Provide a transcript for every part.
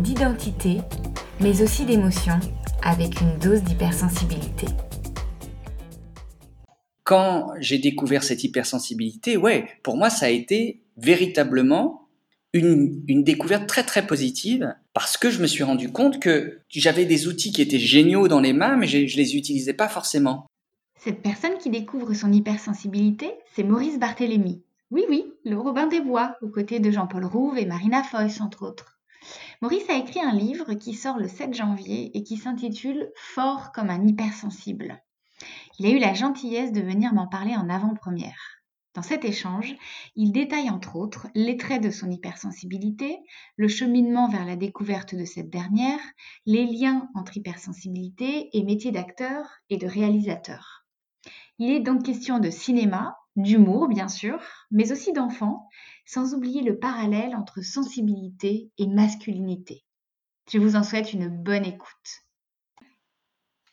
d'identité, mais aussi d'émotion, avec une dose d'hypersensibilité. Quand j'ai découvert cette hypersensibilité, ouais, pour moi, ça a été véritablement une, découverte très très positive parce que je me suis rendu compte que j'avais des outils qui étaient géniaux dans les mains, mais je, ne les utilisais pas forcément. Cette personne qui découvre son hypersensibilité, c'est Maurice Barthélémy. Oui, oui, le Robin des Bois, aux côtés de Jean-Paul Rouve et Marina Foïs, entre autres. Maurice a écrit un livre qui sort le 7 janvier et qui s'intitule Fort comme un hypersensible. Il a eu la gentillesse de venir m'en parler en avant-première. Dans cet échange, il détaille entre autres les traits de son hypersensibilité, le cheminement vers la découverte de cette dernière, les liens entre hypersensibilité et métier d'acteur et de réalisateur. Il est donc question de cinéma, d'humour bien sûr, mais aussi d'enfants, sans oublier le parallèle entre sensibilité et masculinité. Je vous en souhaite une bonne écoute.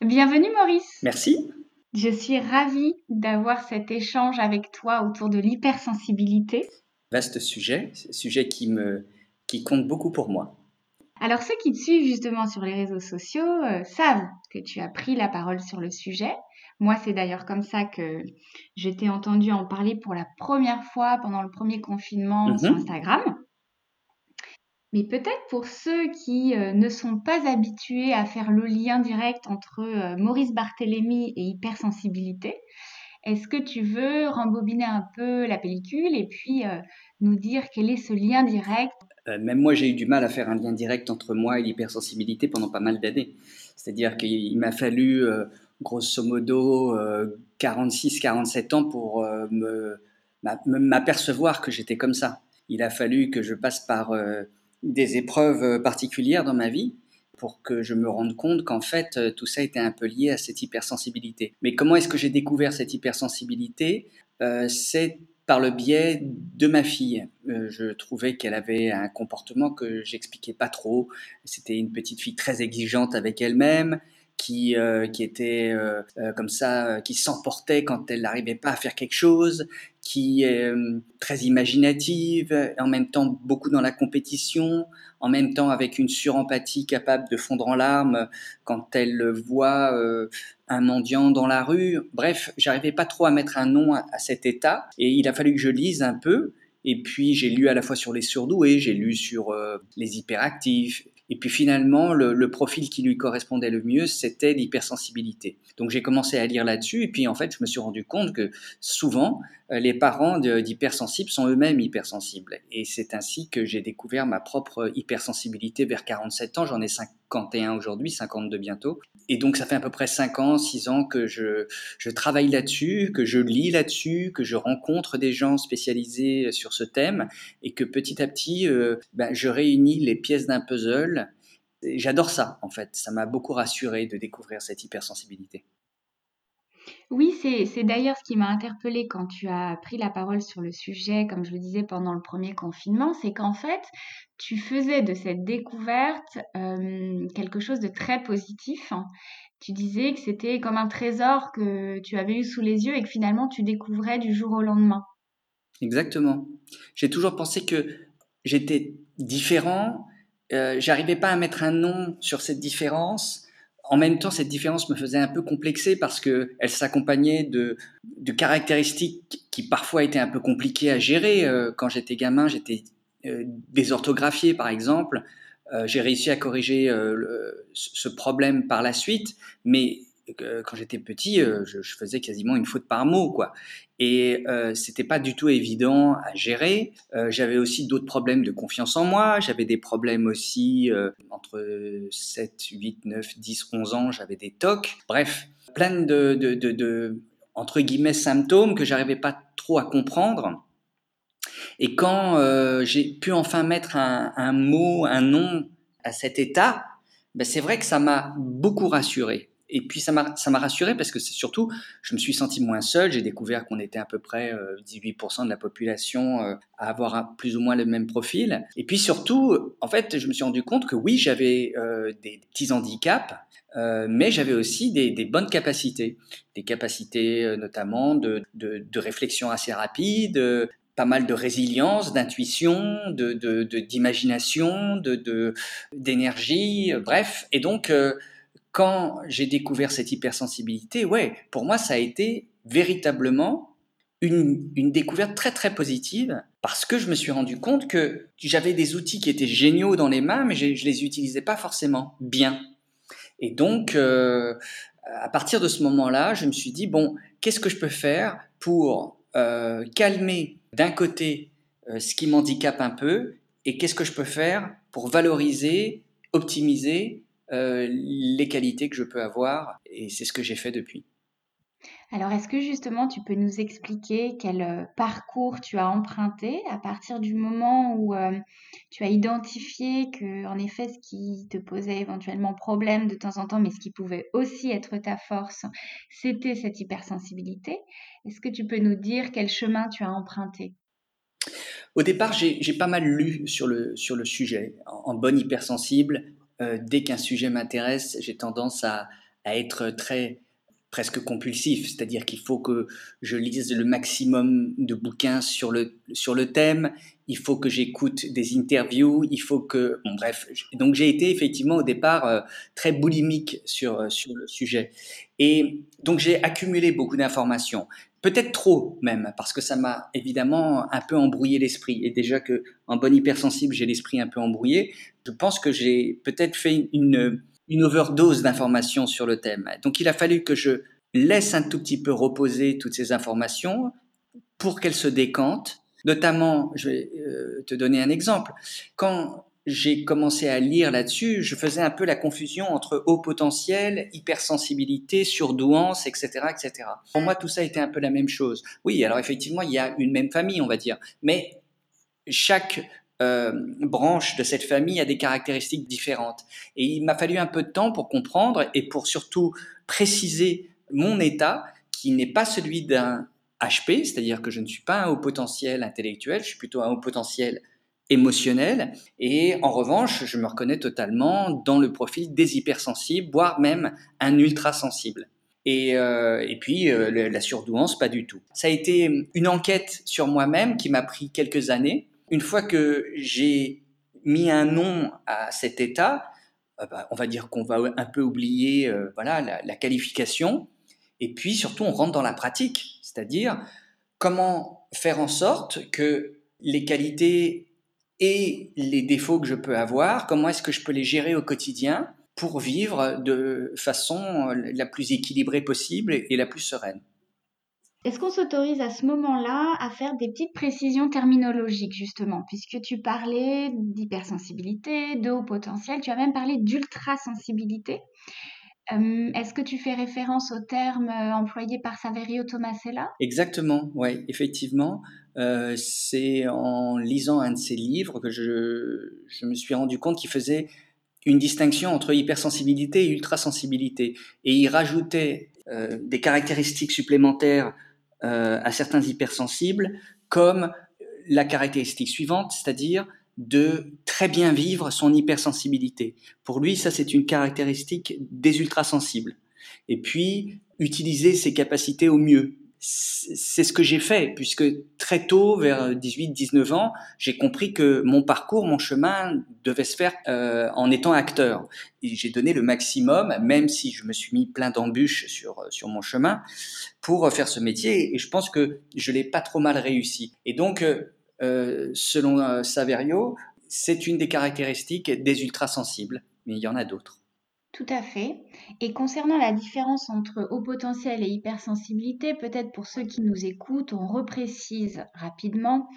Bienvenue Maurice. Merci. Je suis ravie d'avoir cet échange avec toi autour de l'hypersensibilité. Vaste sujet, sujet qui me qui compte beaucoup pour moi. Alors ceux qui te suivent justement sur les réseaux sociaux euh, savent que tu as pris la parole sur le sujet. Moi, c'est d'ailleurs comme ça que je t'ai entendu en parler pour la première fois pendant le premier confinement sur mhm. Instagram. Mais peut-être pour ceux qui euh, ne sont pas habitués à faire le lien direct entre euh, Maurice Barthélémy et hypersensibilité, est-ce que tu veux rembobiner un peu la pellicule et puis euh, nous dire quel est ce lien direct? Même moi, j'ai eu du mal à faire un lien direct entre moi et l'hypersensibilité pendant pas mal d'années. C'est-à-dire qu'il m'a fallu, grosso modo, 46-47 ans pour m'apercevoir que j'étais comme ça. Il a fallu que je passe par des épreuves euh, particulières dans ma vie pour que je me rende compte qu'en fait euh, tout ça était un peu lié à cette hypersensibilité. Mais comment est-ce que j'ai découvert cette hypersensibilité? Euh, C'est par le biais de ma fille. je trouvais qu'elle avait un comportement que j'expliquais pas trop. C'était une petite fille très exigeante avec elle-même qui, euh, qui était euh, euh, comme ça, qui s'emportait quand elle n'arrivait pas à faire quelque chose, qui est très imaginative, en même temps beaucoup dans la compétition, en même temps avec une surempathie capable de fondre en larmes quand elle voit un mendiant dans la rue. Bref, j'arrivais pas trop à mettre un nom à cet état et il a fallu que je lise un peu. Et puis j'ai lu à la fois sur les surdoués, j'ai lu sur les hyperactifs, et puis finalement, le, profil qui lui correspondait le mieux, c'était l'hypersensibilité. Donc j'ai commencé à lire là-dessus, et puis en fait, je me suis rendu compte que souvent, euh, les parents d'hypersensibles sont eux-mêmes hypersensibles. Et c'est ainsi que j'ai découvert ma propre hypersensibilité vers 47 ans. J'en ai 51 aujourd'hui, 52 bientôt. Et donc ça fait à peu près 5 ans, 6 ans que je, je travaille là-dessus, que je lis là-dessus, que je rencontre des gens spécialisés sur ce thème, et que petit à petit, euh, ben, je réunis les pièces d'un puzzle. J'adore ça, en fait. Ça m'a beaucoup rassuré de découvrir cette hypersensibilité. Oui, c'est d'ailleurs ce qui m'a interpellée quand tu as pris la parole sur le sujet, comme je le disais pendant le premier confinement, c'est qu'en fait, tu faisais de cette découverte euh, quelque chose de très positif. Tu disais que c'était comme un trésor que tu avais eu sous les yeux et que finalement tu découvrais du jour au lendemain. Exactement. J'ai toujours pensé que j'étais différent. Euh, j'arrivais pas à mettre un nom sur cette différence en même temps, cette différence me faisait un peu complexer parce que elle s'accompagnait de, caractéristiques qui parfois étaient un peu compliquées à gérer. Euh, quand j'étais gamin, j'étais euh, désorthographié, par exemple. Euh, j'ai réussi à corriger ce problème par la suite, mais quand j'étais petit, je, je, faisais quasiment une faute par mot, quoi. Et euh, c'était pas du tout évident à gérer. Euh, j'avais aussi d'autres problèmes de confiance en moi. J'avais des problèmes aussi euh, entre 7, 8, 9, 10, 11 ans. J'avais des tocs. Bref, plein de, entre guillemets symptômes que j'arrivais pas trop à comprendre. Et quand euh, j'ai pu enfin mettre un, un, mot, un nom à cet état, ben c'est vrai que ça m'a beaucoup rassuré. Et puis ça m'a ça rassuré parce que c'est surtout je me suis senti moins seul. J'ai découvert qu'on était à peu près 18% euh, de la population euh, à avoir plus ou moins le même profil. Et puis surtout, en fait, je me suis rendu compte que oui, j'avais euh, des petits handicaps, mais j'avais aussi des, bonnes capacités, des capacités notamment de, de, de, réflexion assez rapide, pas mal de résilience, d'intuition, de, d'imagination, de, d'énergie, bref. Et donc, quand j'ai découvert cette hypersensibilité, ouais, pour moi, ça a été véritablement une, découverte très très positive parce que je me suis rendu compte que j'avais des outils qui étaient géniaux dans les mains, mais je, ne les utilisais pas forcément bien. Et donc, euh, à partir de ce moment-là, je me suis dit bon, qu'est-ce que je peux faire pour euh, calmer d'un côté euh, ce qui m'handicape un peu, et qu'est-ce que je peux faire pour valoriser, optimiser euh, les qualités que je peux avoir. Et c'est ce que j'ai fait depuis. Alors, est-ce que justement tu peux nous expliquer quel euh, parcours tu as emprunté à partir du moment où euh, tu as identifié que, en effet, ce qui te posait éventuellement problème de temps en temps, mais ce qui pouvait aussi être ta force, c'était cette hypersensibilité? Est-ce que tu peux nous dire quel chemin tu as emprunté? Au départ, j'ai pas mal lu sur le, sur le sujet. En, bonne hypersensible, euh, dès qu'un sujet m'intéresse, j'ai tendance à, être très presque compulsif, c'est-à-dire qu'il faut que je lise le maximum de bouquins sur le, sur le thème, il faut que j'écoute des interviews, il faut que... Bref, donc j'ai été effectivement au départ euh, très boulimique sur, euh, sur le sujet. Et donc j'ai accumulé beaucoup d'informations peut-être trop même, parce que ça m'a évidemment un peu embrouillé l'esprit. Et déjà que en bonne hypersensible, j'ai l'esprit un peu embrouillé, je pense que j'ai peut-être fait une, une overdose d'informations sur le thème. Donc il a fallu que je laisse un tout petit peu reposer toutes ces informations pour qu'elles se décantent. Notamment, je vais euh, te donner un exemple. Quand j'ai commencé à lire là-dessus, je faisais un peu la confusion entre haut potentiel, hypersensibilité, surdouance, etc., etc. Pour moi, tout ça était un peu la même chose. Oui, alors effectivement, il y a une même famille, on va dire, mais chaque euh, branche de cette famille a des caractéristiques différentes. Et il m'a fallu un peu de temps pour comprendre et pour surtout préciser mon état, qui n'est pas celui d'un HP, c'est-à-dire que je ne suis pas un haut potentiel intellectuel, je suis plutôt un haut potentiel émotionnel. Et en revanche, je me reconnais totalement dans le profil des hypersensibles, voire même un ultra sensible. Et, euh, et puis euh, la surdouance, pas du tout. Ça a été une enquête sur moi-même qui m'a pris quelques années. Une fois que j'ai mis un nom à cet état, euh, bah, on va dire qu'on va un peu oublier voilà la qualification. Et puis surtout, on rentre dans la pratique, c'est-à-dire comment faire en sorte que les qualités et les défauts que je peux avoir, comment est-ce que je peux les gérer au quotidien pour vivre de façon la plus équilibrée possible et la plus sereine. Est-ce qu'on s'autorise à ce moment-là à faire des petites précisions terminologiques, justement, puisque tu parlais d'hypersensibilité, de haut potentiel, tu as même parlé d'ultrasensibilité. Euh, est-ce que tu fais référence au terme euh, employé par Saverio Tomasella? Exactement, oui, effectivement. Euh, c'est en lisant un de ses livres que je, je me suis rendu compte qu'il faisait une distinction entre hypersensibilité et ultrasensibilité. Et il rajoutait des caractéristiques supplémentaires à certains hypersensibles, comme la caractéristique suivante, c'est-à-dire de très bien vivre son hypersensibilité. Pour lui, ça c'est une caractéristique des ultrasensibles. Et puis, utiliser ses capacités au mieux. C'est ce que j'ai fait, puisque très tôt, vers 18-19 ans, j'ai compris que mon parcours, mon chemin devait se faire euh, en étant acteur. Et j'ai donné le maximum, même si je me suis mis plein d'embûches sur, sur mon chemin, pour faire ce métier. Et je pense que je l'ai pas trop mal réussi. Et donc, euh, selon euh, Saverio, c'est une des caractéristiques des ultrasensibles, mais il y en a d'autres. Tout à fait. Et concernant la différence entre haut potentiel et hypersensibilité, peut-être pour ceux qui nous écoutent, on reprécise rapidement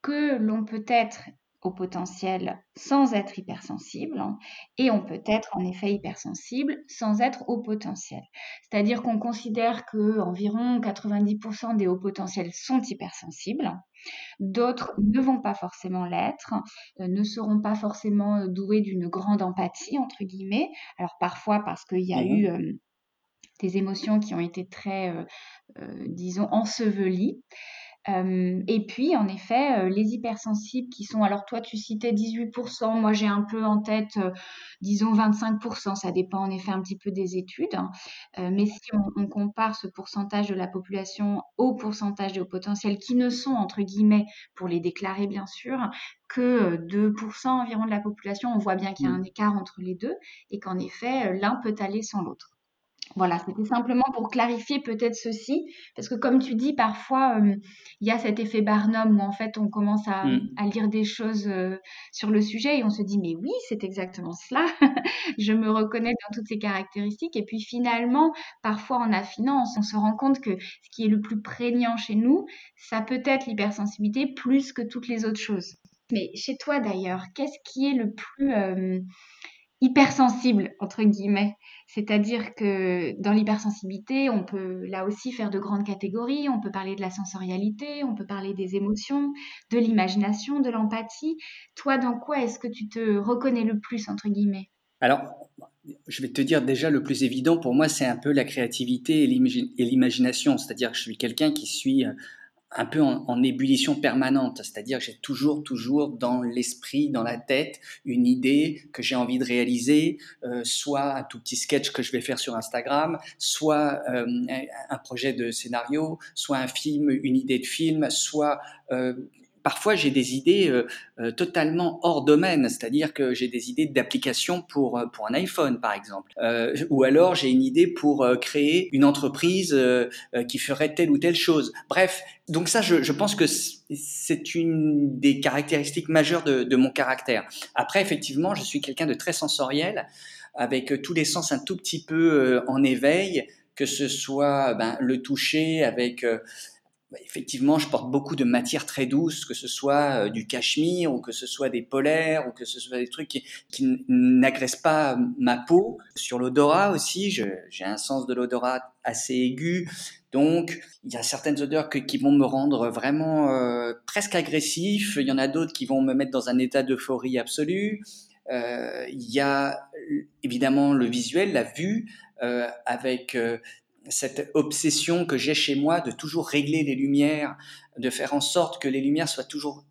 que l'on peut être au potentiel sans être hypersensible hein, et on peut être en effet hypersensible sans être au potentiel. C'est-à-dire qu'on considère que environ 90% des hauts potentiels sont hypersensibles D'autres ne vont pas forcément l'être, euh, ne seront pas forcément doués d'une grande empathie, entre guillemets. Alors parfois parce qu'il y a mmh eu des émotions qui ont été très, disons, ensevelies et puis, en effet, les hypersensibles qui sont, alors toi, tu citais 18%, moi j'ai un peu en tête, disons 25%, ça dépend en effet un petit peu des études. Hein. mais si on, compare ce pourcentage de la population au pourcentage de hauts potentiels qui ne sont, entre guillemets, pour les déclarer bien sûr, que 2% environ de la population, on voit bien qu'il y a un écart entre les deux et qu'en effet, l'un peut aller sans l'autre. Voilà, c'était simplement pour clarifier peut-être ceci, parce que comme tu dis, parfois, il y a cet effet Barnum où en fait on commence à, mmh. lire des choses sur le sujet et on se dit, mais oui, c'est exactement cela, je me reconnais dans toutes ces caractéristiques. Et puis finalement, parfois en affinant, on se rend compte que ce qui est le plus prégnant chez nous, ça peut être l'hypersensibilité plus que toutes les autres choses. Mais chez toi d'ailleurs, qu'est-ce qui est le plus hypersensible, entre guillemets? C'est-à-dire que dans l'hypersensibilité, on peut là aussi faire de grandes catégories. On peut parler de la sensorialité, on peut parler des émotions, de l'imagination, de l'empathie. Toi, dans quoi est-ce que tu te reconnais le plus, entre guillemets? Alors, je vais te dire déjà le plus évident pour moi, c'est un peu la créativité et l'imagination. C'est-à-dire que je suis quelqu'un qui suis un peu en, ébullition permanente, c'est-à-dire que j'ai toujours, toujours dans l'esprit, dans la tête, une idée que j'ai envie de réaliser, euh, soit un tout petit sketch que je vais faire sur Instagram, soit euh, un projet de scénario, soit un film, une idée de film, soit euh, parfois j'ai des idées euh, euh, totalement hors domaine, c'est-à-dire que j'ai des idées d'application pour, euh, pour un iPhone par exemple, ou alors j'ai une idée pour créer une entreprise qui ferait telle ou telle chose. Bref, donc ça je, pense que c'est une des caractéristiques majeures de, mon caractère. Après effectivement je suis quelqu'un de très sensoriel, avec tous les sens un tout petit peu en éveil, que ce soit ben, le toucher avec effectivement, je porte beaucoup de matières très douces, que ce soit euh, du cachemire ou que ce soit des polaires ou que ce soit des trucs qui, n'agressent pas ma peau. Sur l'odorat aussi, j'ai un sens de l'odorat assez aigu. Donc, il y a certaines odeurs qui vont me rendre vraiment euh, presque agressif. Il y en a d'autres qui vont me mettre dans un état d'euphorie absolue. Euh, il y a évidemment le visuel, la vue, euh, avec euh, cette obsession que j'ai chez moi de toujours régler les lumières, de faire en sorte que les lumières soient toujours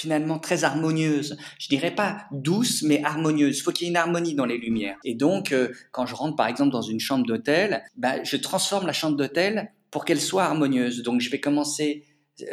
finalement très harmonieuses. Je dirais pas douces, mais harmonieuses. Il faut qu'il y ait une harmonie dans les lumières. Et donc, euh, quand je rentre par exemple dans une chambre d'hôtel, bah, je transforme la chambre d'hôtel pour qu'elle soit harmonieuse. Donc, je vais commencer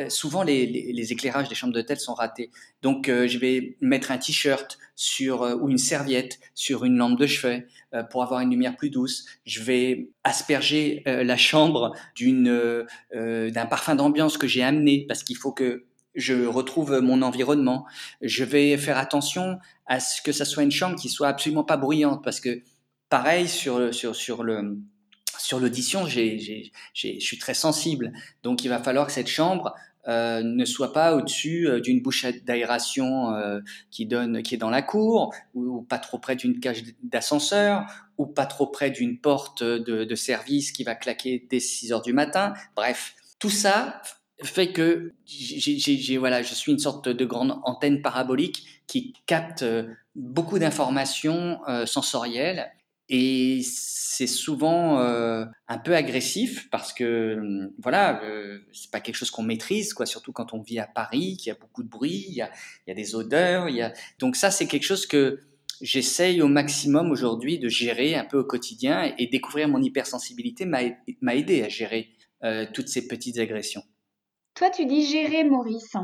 souvent les, éclairages des chambres d'hôtel sont ratés. Donc euh, je vais mettre un t-shirt sur euh, ou une serviette sur une lampe de chevet pour avoir une lumière plus douce. Je vais asperger la chambre d'une d'un parfum d'ambiance que j'ai amené parce qu'il faut que je retrouve mon environnement. Je vais faire attention à ce que ça soit une chambre qui soit absolument pas bruyante parce que pareil sur sur sur le sur l'audition, je suis très sensible. Donc, il va falloir que cette chambre euh, ne soit pas au-dessus euh, d'une bouche d'aération euh, qui donne, qui est dans la cour, ou, pas trop près d'une cage d'ascenseur, ou pas trop près d'une porte de, service qui va claquer dès 6 heures du matin. Bref, tout ça fait que voilà, je suis une sorte de grande antenne parabolique qui capte beaucoup d'informations sensorielles et c'est souvent euh, un peu agressif parce que hum, voilà, euh, c'est pas quelque chose qu'on maîtrise, quoi. Surtout quand on vit à Paris, qu'il y a beaucoup de bruit, il y a, il y a des odeurs, il y a. Donc ça, c'est quelque chose que j'essaye au maximum aujourd'hui de gérer un peu au quotidien et, découvrir mon hypersensibilité m'a aidé à gérer euh, toutes ces petites agressions. Toi, tu dis gérer, Maurice.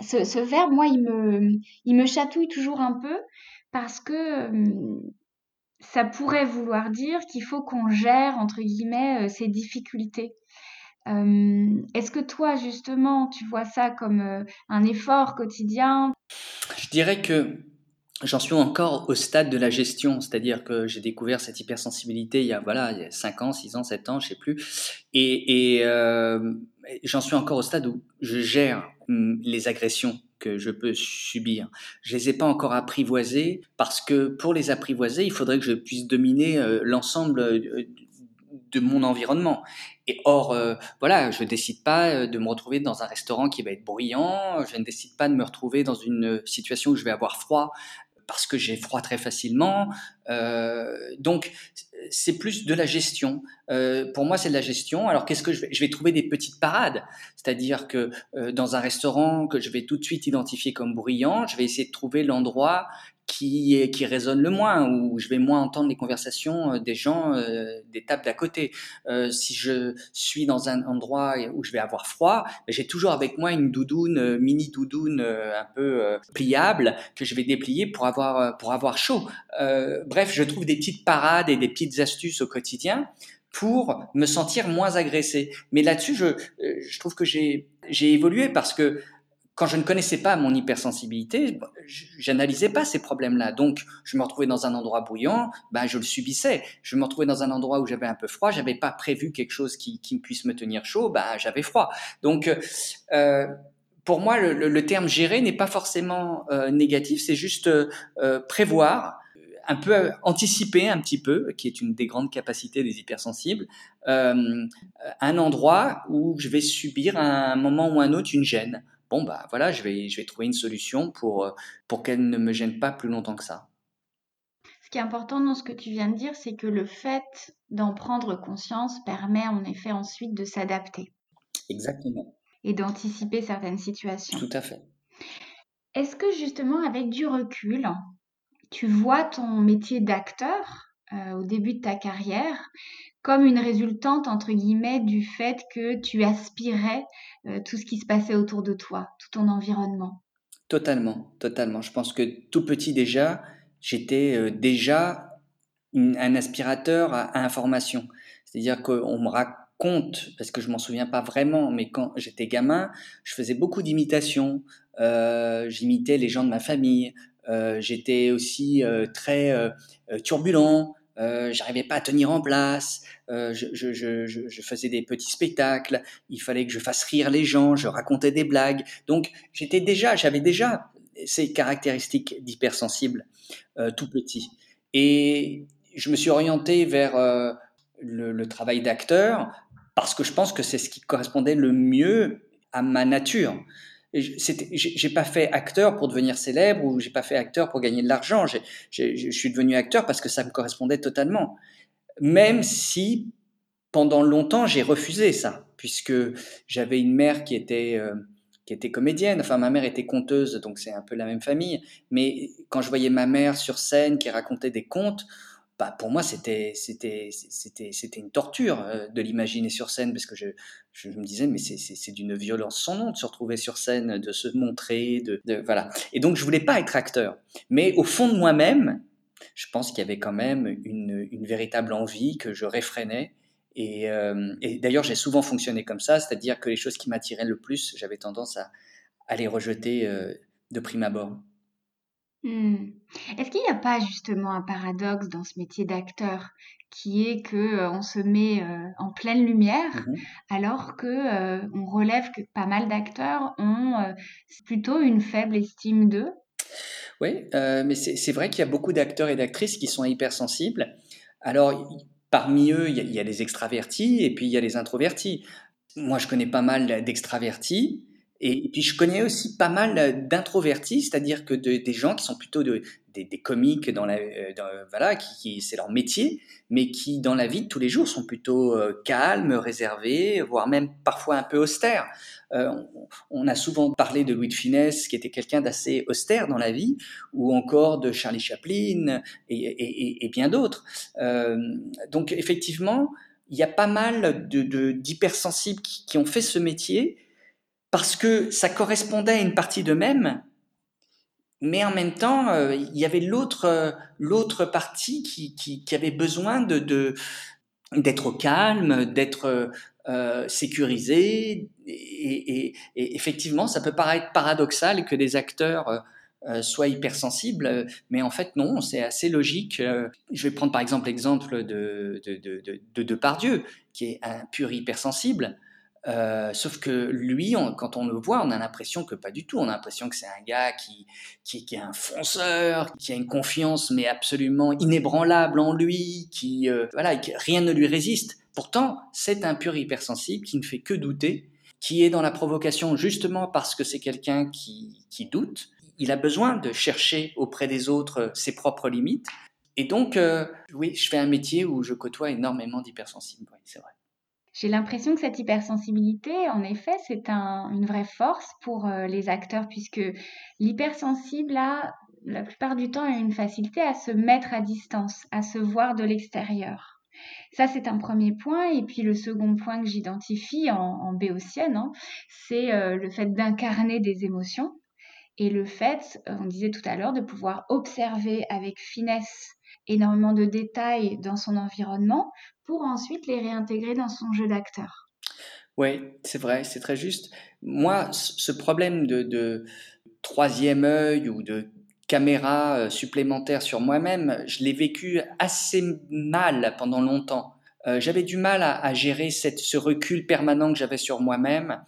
Ce, ce verbe, moi, il me, il me chatouille toujours un peu parce que hum, ça pourrait vouloir dire qu'il faut qu'on gère, entre guillemets, euh, ces difficultés. Euh, est-ce que toi, justement, tu vois ça comme euh, un effort quotidien? Je dirais que j'en suis encore au stade de la gestion, c'est-à-dire que j'ai découvert cette hypersensibilité il y a, voilà, il y a 5 ans, 6 ans, 7 ans, je sais plus. Et, et j'en suis encore au stade où je gère hum, les agressions que je peux subir. Je les ai pas encore apprivoisés parce que pour les apprivoiser, il faudrait que je puisse dominer euh, l'ensemble euh, de mon environnement. Et or, euh, voilà, je décide pas de me retrouver dans un restaurant qui va être bruyant, je ne décide pas de me retrouver dans une situation où je vais avoir froid parce que j'ai froid très facilement. Donc, c'est plus de la gestion. Euh, pour moi, c'est de la gestion. Alors, qu'est-ce que je vais Je vais trouver des petites parades? C'est-à-dire que euh, dans un restaurant que je vais tout de suite identifier comme bruyant, je vais essayer de trouver l'endroit qui, est, qui résonne le moins, où je vais moins entendre les conversations euh, des gens euh, des tables d'à côté. Euh, si je suis dans un endroit où je vais avoir froid, ben, j'ai toujours avec moi une doudoune, mini doudoune un peu pliable que je vais déplier pour avoir, pour avoir chaud. bref, je trouve des petites parades et des petites astuces au quotidien pour me sentir moins agressé. Mais là-dessus, je, je trouve que j'ai évolué parce que quand je ne connaissais pas mon hypersensibilité, j'analysais pas ces problèmes-là. Donc, je me retrouvais dans un endroit bouillant, ben je le subissais. Je me retrouvais dans un endroit où j'avais un peu froid, j'avais pas prévu quelque chose qui, qui puisse me tenir chaud, ben j'avais froid. Donc, euh, pour moi, le, terme gérer n'est pas forcément euh, négatif, c'est juste euh, prévoir, un peu anticiper un petit peu, qui est une des grandes capacités des hypersensibles, un endroit où je vais subir un moment ou un autre une gêne bon, bah voilà, je vais, je vais trouver une solution pour, euh, pour qu'elle ne me gêne pas plus longtemps que ça. Ce qui est important dans ce que tu viens de dire, c'est que le fait d'en prendre conscience permet en effet ensuite de s'adapter. Exactement. Et d'anticiper certaines situations. Tout à fait. Est-ce que justement, avec du recul, tu vois ton métier d'acteur euh, au début de ta carrière comme une résultante, entre guillemets, du fait que tu aspirais euh, tout ce qui se passait autour de toi, tout ton environnement? Totalement, totalement. Je pense que tout petit déjà, j'étais euh, déjà un aspirateur à, information. C'est-à-dire qu'on me raconte, parce que je m'en souviens pas vraiment, mais quand j'étais gamin, je faisais beaucoup d'imitations. J'imitais les gens de ma famille. j'étais aussi très turbulent. Euh, j'arrivais pas à tenir en place, euh, je, faisais des petits spectacles, il fallait que je fasse rire les gens, je racontais des blagues. Donc j'étais déjà, j'avais déjà ces caractéristiques d'hypersensible euh, tout petit. Et je me suis orienté vers le, travail d'acteur parce que je pense que c'est ce qui correspondait le mieux à ma nature j'ai pas fait acteur pour devenir célèbre ou j'ai pas fait acteur pour gagner de l'argent. Je suis devenu acteur parce que ça me correspondait totalement. Même si pendant longtemps j'ai refusé ça, puisque j'avais une mère qui était euh, qui était comédienne. Enfin, ma mère était conteuse, donc c'est un peu la même famille. Mais quand je voyais ma mère sur scène qui racontait des contes, bah, pour moi, c'était, une torture euh, de l'imaginer sur scène parce que je, je me disais, mais c'est, c'est, d'une violence sans nom de se retrouver sur scène, de se montrer, de, voilà. Et donc, je voulais pas être acteur. Mais au fond de moi-même, je pense qu'il y avait quand même une, une véritable envie que je réfrénais. Et, euh, d'ailleurs, j'ai souvent fonctionné comme ça, c'est-à-dire que les choses qui m'attiraient le plus, j'avais tendance à, à les rejeter euh, de prime abord. Mmh. Est-ce qu'il n'y a pas justement un paradoxe dans ce métier d'acteur qui est que euh, on se met euh, en pleine lumière mmh alors que euh, on relève que pas mal d'acteurs ont plutôt une faible estime d'eux? Oui, mais c'est vrai qu'il y a beaucoup d'acteurs et d'actrices qui sont hypersensibles. Alors, parmi eux, il y, a, il y a les extravertis et puis il y a les introvertis. Moi, je connais pas mal d'extravertis et, puis je connais aussi pas mal d'introvertis, c'est-à-dire que des gens qui sont plutôt de, des, comiques dans la, euh, dans, voilà, qui, c'est leur métier, mais qui dans la vie de tous les jours sont plutôt euh, calmes, réservés, voire même parfois un peu austères. Euh, on, a souvent parlé de Louis de Finesse, qui était quelqu'un d'assez austère dans la vie, ou encore de Charlie Chaplin et, bien d'autres. Euh, donc effectivement, il y a pas mal de, d'hypersensibles qui, qui ont fait ce métier parce que ça correspondait à une partie d'eux-mêmes, mais en même temps, euh, il y avait l'autre euh, partie qui, avait besoin d'être calme, d'être euh, sécurisé. Et, effectivement, ça peut paraître paradoxal que des acteurs soient hypersensibles, mais en fait non, c'est assez logique. je vais prendre par exemple l'exemple de, de, de, de, de Depardieu, qui est un pur hypersensible. Euh, sauf que lui, quand on le voit, on a l'impression que pas du tout. On a l'impression que c'est un gars qui, qui, est un fonceur, qui a une confiance mais absolument inébranlable en lui, qui euh, voilà, rien ne lui résiste. Pourtant, c'est un pur hypersensible qui ne fait que douter, qui est dans la provocation justement parce que c'est quelqu'un qui, qui doute. Il a besoin de chercher auprès des autres ses propres limites. Et donc, euh, oui, je fais un métier où je côtoie énormément d'hypersensibles, oui, c'est vrai. J'ai l'impression que cette hypersensibilité, en effet, c'est un, une vraie force pour euh, les acteurs, puisque l'hypersensible a, la plupart du temps, une facilité à se mettre à distance, à se voir de l'extérieur. Ça, c'est un premier point. Et puis le second point que j'identifie en, en béotienne, hein, c'est euh, le fait d'incarner des émotions et le fait, on disait tout à l'heure, de pouvoir observer avec finesse énormément de détails dans son environnement pour ensuite les réintégrer dans son jeu d'acteur. Oui, c'est vrai, c'est très juste. Moi, ce problème de, troisième œil ou de caméra euh, supplémentaire sur moi-même, je l'ai vécu assez mal pendant longtemps. Euh, j'avais du mal à, à gérer cette, ce recul permanent que j'avais sur moi-même.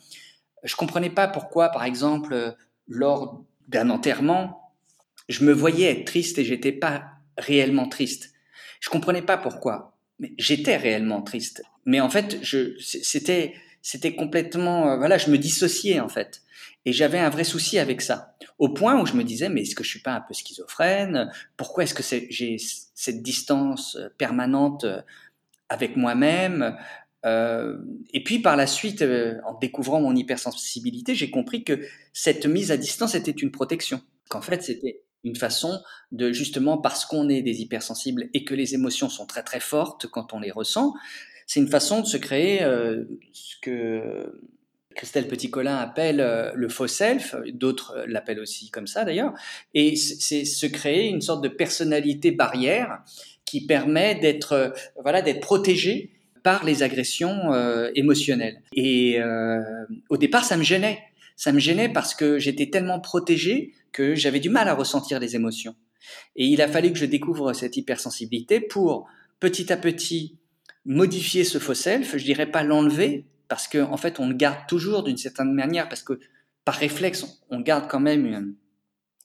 Je comprenais pas pourquoi, par exemple, lors d'un enterrement, je me voyais être triste et j'étais pas réellement triste. Je comprenais pas pourquoi, mais j'étais réellement triste. Mais en fait, je, c'était, c'était complètement, euh, voilà, je me dissociais en fait. Et j'avais un vrai souci avec ça. Au point où je me disais, mais est-ce que je suis pas un peu schizophrène? Pourquoi est-ce que j'ai cette distance euh, permanente euh, avec moi-même? Et puis par la suite, en découvrant mon hypersensibilité, j'ai compris que cette mise à distance était une protection. Qu'en fait, c'était une façon de justement parce qu'on est des hypersensibles et que les émotions sont très très fortes quand on les ressent, c'est une façon de se créer euh, ce que Christelle Petit-Colin appelle euh, le faux self, d'autres l'appellent aussi comme ça d'ailleurs, et c'est se créer une sorte de personnalité barrière qui permet d'être euh, voilà d'être protégé par les agressions euh, émotionnelles. Et euh, au départ, ça me gênait. Ça me gênait parce que j'étais tellement protégé que j'avais du mal à ressentir les émotions. Et il a fallu que je découvre cette hypersensibilité pour petit à petit modifier ce faux self. Je dirais pas l'enlever parce qu'en en fait on le garde toujours d'une certaine manière parce que par réflexe on garde quand même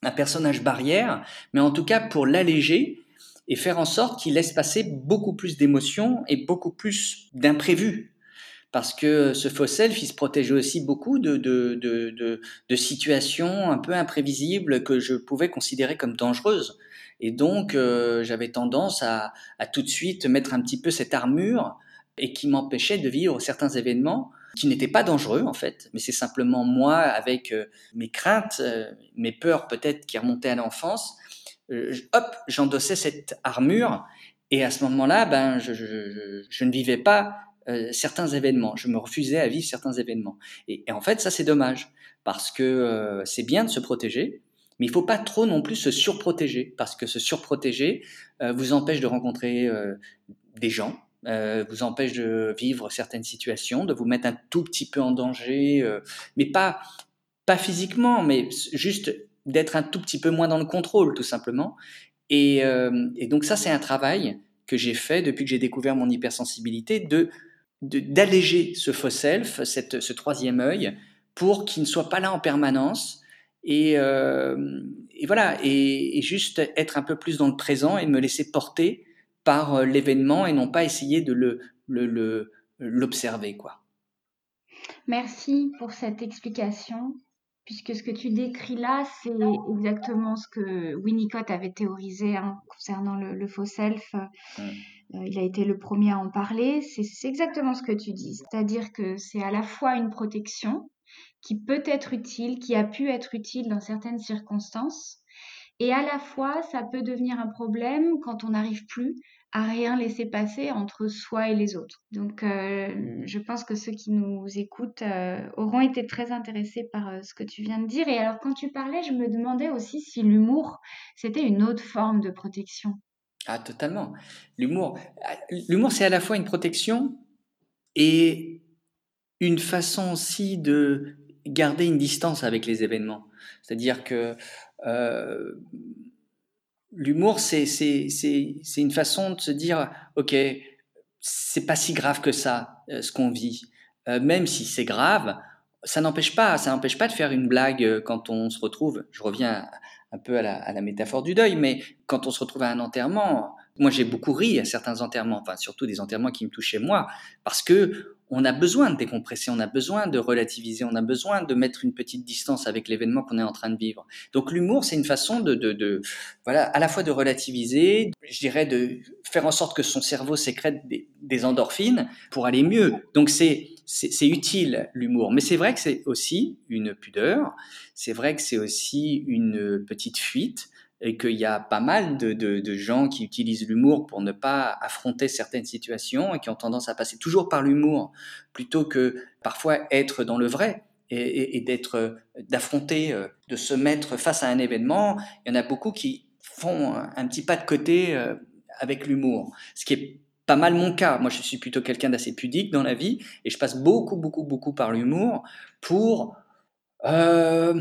un personnage barrière, mais en tout cas pour l'alléger et faire en sorte qu'il laisse passer beaucoup plus d'émotions et beaucoup plus d'imprévus parce que ce faux self, il se protégeait aussi beaucoup de, situations un peu imprévisibles que je pouvais considérer comme dangereuses. Et donc, euh, j'avais tendance à, tout de suite mettre un petit peu cette armure et qui m'empêchait de vivre certains événements qui n'étaient pas dangereux en fait, mais c'est simplement moi avec euh, mes craintes, euh, mes peurs peut-être qui remontaient à l'enfance. hop, j'endossais cette armure et à ce moment-là, ben, je, ne vivais pas euh, certains événements. Je me refusais à vivre certains événements. Et, en fait, ça c'est dommage parce que euh, c'est bien de se protéger, mais il faut pas trop non plus se surprotéger parce que se surprotéger euh, vous empêche de rencontrer des gens, vous empêche de vivre certaines situations, de vous mettre un tout petit peu en danger, mais pas pas physiquement, mais juste d'être un tout petit peu moins dans le contrôle, tout simplement. Et, et donc ça, c'est un travail que j'ai fait depuis que j'ai découvert mon hypersensibilité, de d'alléger ce faux self, cette, ce troisième œil, pour qu'il ne soit pas là en permanence et, euh, et voilà et, et, juste être un peu plus dans le présent et me laisser porter par euh, l'événement et non pas essayer de le l'observer quoi. Merci pour cette explication puisque ce que tu décris là, c'est exactement ce que Winnicott avait théorisé hein, concernant le, le, faux self. Mmh. Euh, il a été le premier à en parler. C'est exactement ce que tu dis. C'est-à-dire que c'est à la fois une protection qui peut être utile, qui a pu être utile dans certaines circonstances, et à la fois ça peut devenir un problème quand on n'arrive plus à rien laisser passer entre soi et les autres. Donc euh, je pense que ceux qui nous écoutent euh, auront été très intéressés par ce que tu viens de dire. Et alors quand tu parlais, je me demandais aussi si l'humour, c'était une autre forme de protection. Ah, totalement. L'humour, l'humour, c'est à la fois une protection et une façon aussi de garder une distance avec les événements. C'est-à-dire que euh, l'humour, c'est, c'est, c'est, c'est une façon de se dire, OK, c'est pas si grave que ça, euh, ce qu'on vit. Euh, même si c'est grave, ça n'empêche pas, ça n'empêche pas de faire une blague quand on se retrouve. Je reviens un peu à la, à la, métaphore du deuil, mais quand on se retrouve à un enterrement, Moi, j'ai beaucoup ri à certains enterrements, enfin surtout des enterrements qui me touchaient moi, parce que on a besoin de décompresser, on a besoin de relativiser, on a besoin de mettre une petite distance avec l'événement qu'on est en train de vivre. Donc l'humour, c'est une façon de, de, de, voilà, à la fois de relativiser, je dirais de faire en sorte que son cerveau sécrète des, des endorphines pour aller mieux. Donc c'est c'est utile l'humour, mais c'est vrai que c'est aussi une pudeur, c'est vrai que c'est aussi une petite fuite et qu'il y a pas mal de, de, gens qui utilisent l'humour pour ne pas affronter certaines situations et qui ont tendance à passer toujours par l'humour plutôt que parfois être dans le vrai et, d'être d'affronter, euh, de se mettre face à un événement. Il y en a beaucoup qui font un petit pas de côté euh, avec l'humour, ce qui est pas mal mon cas. Moi, je suis plutôt quelqu'un d'assez pudique dans la vie et je passe beaucoup, beaucoup, beaucoup par l'humour pour euh,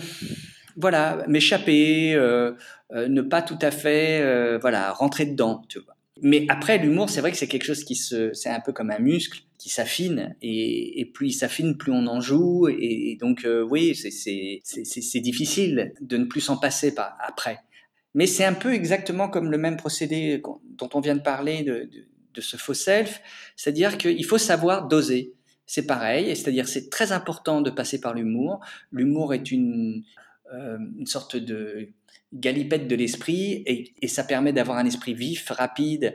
voilà, m'échapper, euh, euh, ne pas tout à fait, euh, voilà, rentrer dedans, tu vois. Mais après, l'humour, c'est vrai que c'est quelque chose qui se, c'est un peu comme un muscle qui s'affine et, et, plus il s'affine, plus on en joue et, donc oui, c'est difficile de ne plus s'en passer pas après. Mais c'est un peu exactement comme le même procédé dont on vient de parler de, de, de ce faux self, c'est-à-dire qu'il faut savoir doser. C'est pareil, c'est-à-dire c'est très important de passer par l'humour. L'humour est une euh, une sorte de galipette de l'esprit et, ça permet d'avoir un esprit vif, rapide,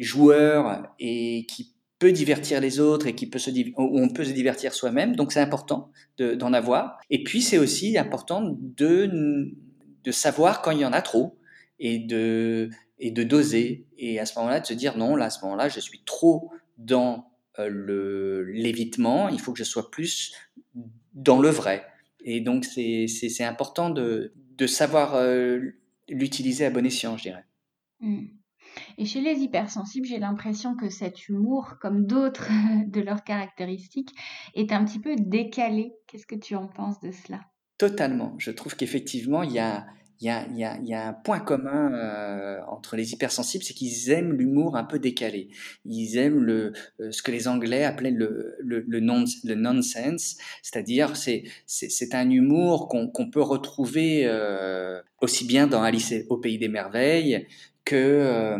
joueur et qui peut divertir les autres et qui peut se on peut se divertir soi-même. Donc c'est important d'en avoir. Et puis c'est aussi important de, de savoir quand il y en a trop et de, et de doser. Et à ce moment-là, de se dire non, là, à ce moment-là, je suis trop dans euh, l'évitement, il faut que je sois plus dans le vrai. Et donc, c'est important de, de savoir euh, l'utiliser à bon escient, je dirais. Mmh. Et chez les hypersensibles, j'ai l'impression que cet humour, comme d'autres de leurs caractéristiques, est un petit peu décalé. Qu'est-ce que tu en penses de cela? Totalement. Je trouve qu'effectivement, il y a, il y a, y, a, y a, un point commun euh, entre les hypersensibles, c'est qu'ils aiment l'humour un peu décalé. Ils aiment le, euh, ce que les Anglais appelaient le, le, le, non, le nonsense, c'est-à-dire c'est, c'est, un humour qu'on, qu'on peut retrouver euh, aussi bien dans Alice au pays des merveilles que euh,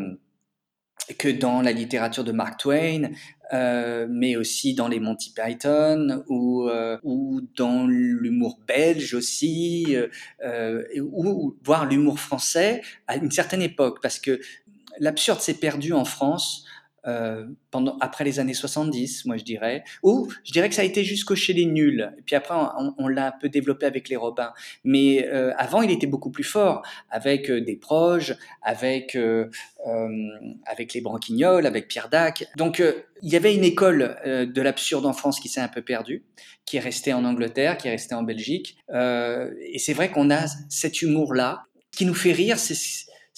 que dans la littérature de Mark Twain, euh, mais aussi dans les Monty Python ou, euh, ou dans l'humour belge aussi, euh, euh ou, voire l'humour français à une certaine époque, parce que l'absurde s'est perdu en France euh, après les années 70, moi je dirais. Ou je dirais que ça a été jusqu'au chez les nuls. Et puis après, on, l'a un peu développé avec les Robins. Mais euh, avant, il était beaucoup plus fort, avec euh, des proches, avec, avec les Branquignols, avec Pierre Dac. Donc il y avait une école de l'absurde en France qui s'est un peu perdue, qui est restée en Angleterre, qui est restée en Belgique. et c'est vrai qu'on a cet humour-là qui nous fait rire. C'est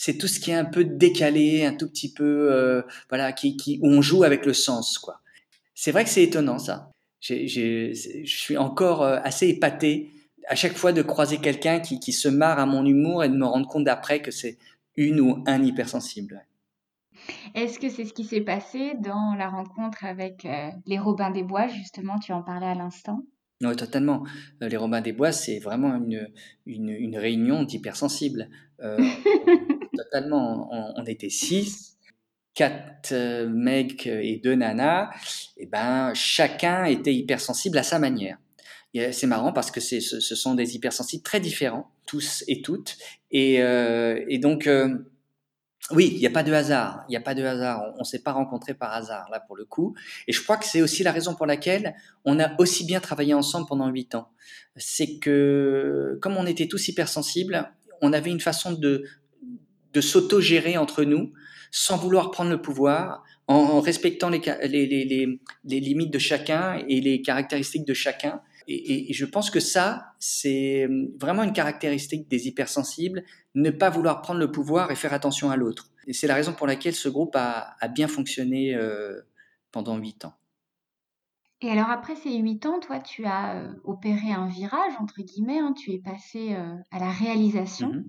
c'est tout ce qui est un peu décalé, un tout petit peu, euh, voilà, qui, qui, où on joue avec le sens, quoi. C'est vrai que c'est étonnant, ça. je suis encore euh, assez épaté à chaque fois de croiser quelqu'un qui, qui se marre à mon humour et de me rendre compte d'après que c'est une ou un hypersensible. Est-ce que c'est ce qui s'est passé dans la rencontre avec euh, les Robins des Bois, justement, tu en parlais à l'instant oui, totalement. Les Robins des Bois, c'est vraiment une, une, une réunion d'hypersensibles. Euh, totalement. On, était six, quatre euh, mecs et deux nanas. Et ben, chacun était hypersensible à sa manière. C'est marrant parce que ce, sont des hypersensibles très différents, tous et toutes. Et, euh, donc, euh, oui, il n'y a pas de hasard. Il n'y a pas de hasard. On ne s'est pas rencontrés par hasard, là, pour le coup. Et je crois que c'est aussi la raison pour laquelle on a aussi bien travaillé ensemble pendant huit ans. C'est que, comme on était tous hypersensibles, on avait une façon de, de s'auto-gérer entre nous sans vouloir prendre le pouvoir, en respectant les, les, les, les, limites de chacun et les caractéristiques de chacun. Et, et je pense que ça, c'est vraiment une caractéristique des hypersensibles, ne pas vouloir prendre le pouvoir et faire attention à l'autre. Et c'est la raison pour laquelle ce groupe a, a bien fonctionné euh, pendant huit ans. Et alors après ces huit ans, toi, tu as euh, opéré un virage, entre guillemets, hein, tu es passé euh, à la réalisation. Mmh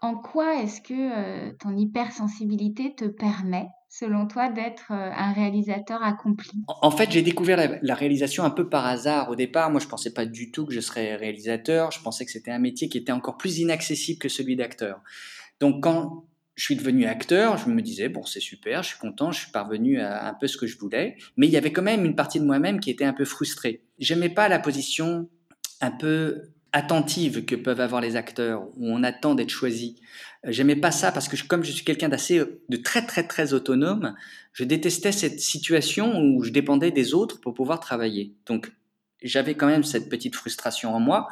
en quoi est-ce que euh, ton hypersensibilité te permet, selon toi, d'être euh, un réalisateur accompli? En fait, j'ai découvert la, la, réalisation un peu par hasard. Au départ, moi, je pensais pas du tout que je serais réalisateur. Je pensais que c'était un métier qui était encore plus inaccessible que celui d'acteur. Donc, quand je suis devenu acteur, je me disais, bon, c'est super, je suis content, je suis parvenu à un peu ce que je voulais, mais il y avait quand même une partie de moi-même qui était un peu frustrée. J'aimais pas la position un peu attentive que peuvent avoir les acteurs, où on attend d'être choisi. Euh, j'aimais pas ça parce que comme je suis quelqu'un d'assez, de très très très autonome, je détestais cette situation où je dépendais des autres pour pouvoir travailler. Donc j'avais quand même cette petite frustration en moi.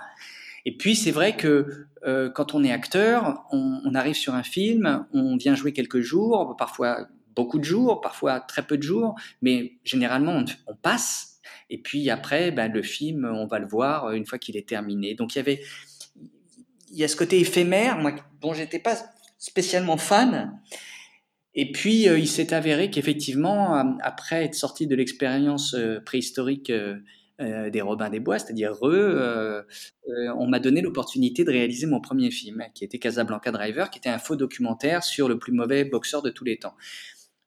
Et puis c'est vrai que euh, quand on est acteur, on, arrive sur un film, on vient jouer quelques jours, parfois beaucoup de jours, parfois très peu de jours, mais généralement on passe. Et puis après, ben, le film, on va le voir une fois qu'il est terminé. Donc il y avait, il y a ce côté éphémère, moi, dont j'étais pas spécialement fan. Et puis, euh, il s'est avéré qu'effectivement, euh, après être sorti de l'expérience euh, préhistorique euh, des Robins des Bois, c'est-à-dire eux, euh, euh, on m'a donné l'opportunité de réaliser mon premier film, qui était Casablanca Driver, qui était un faux documentaire sur le plus mauvais boxeur de tous les temps.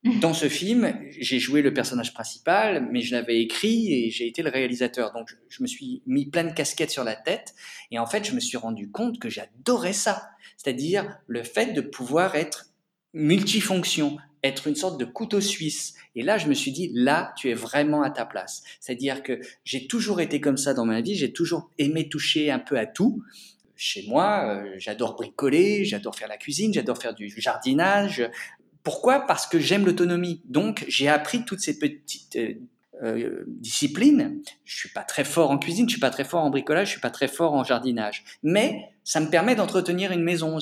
Dans ce film, j'ai joué le personnage principal, mais je l'avais écrit et j'ai été le réalisateur. Donc, je me suis mis plein de casquettes sur la tête. Et en fait, je me suis rendu compte que j'adorais ça. C'est-à-dire le fait de pouvoir être multifonction, être une sorte de couteau suisse. Et là, je me suis dit, là, tu es vraiment à ta place. C'est-à-dire que j'ai toujours été comme ça dans ma vie, j'ai toujours aimé toucher un peu à tout. Chez moi, euh, j'adore bricoler, j'adore faire la cuisine, j'adore faire du jardinage. Pourquoi? Parce que j'aime l'autonomie. Donc, j'ai appris toutes ces petites euh, euh, discipline. Je suis pas très fort en cuisine, je suis pas très fort en bricolage, je suis pas très fort en jardinage. Mais ça me permet d'entretenir une maison.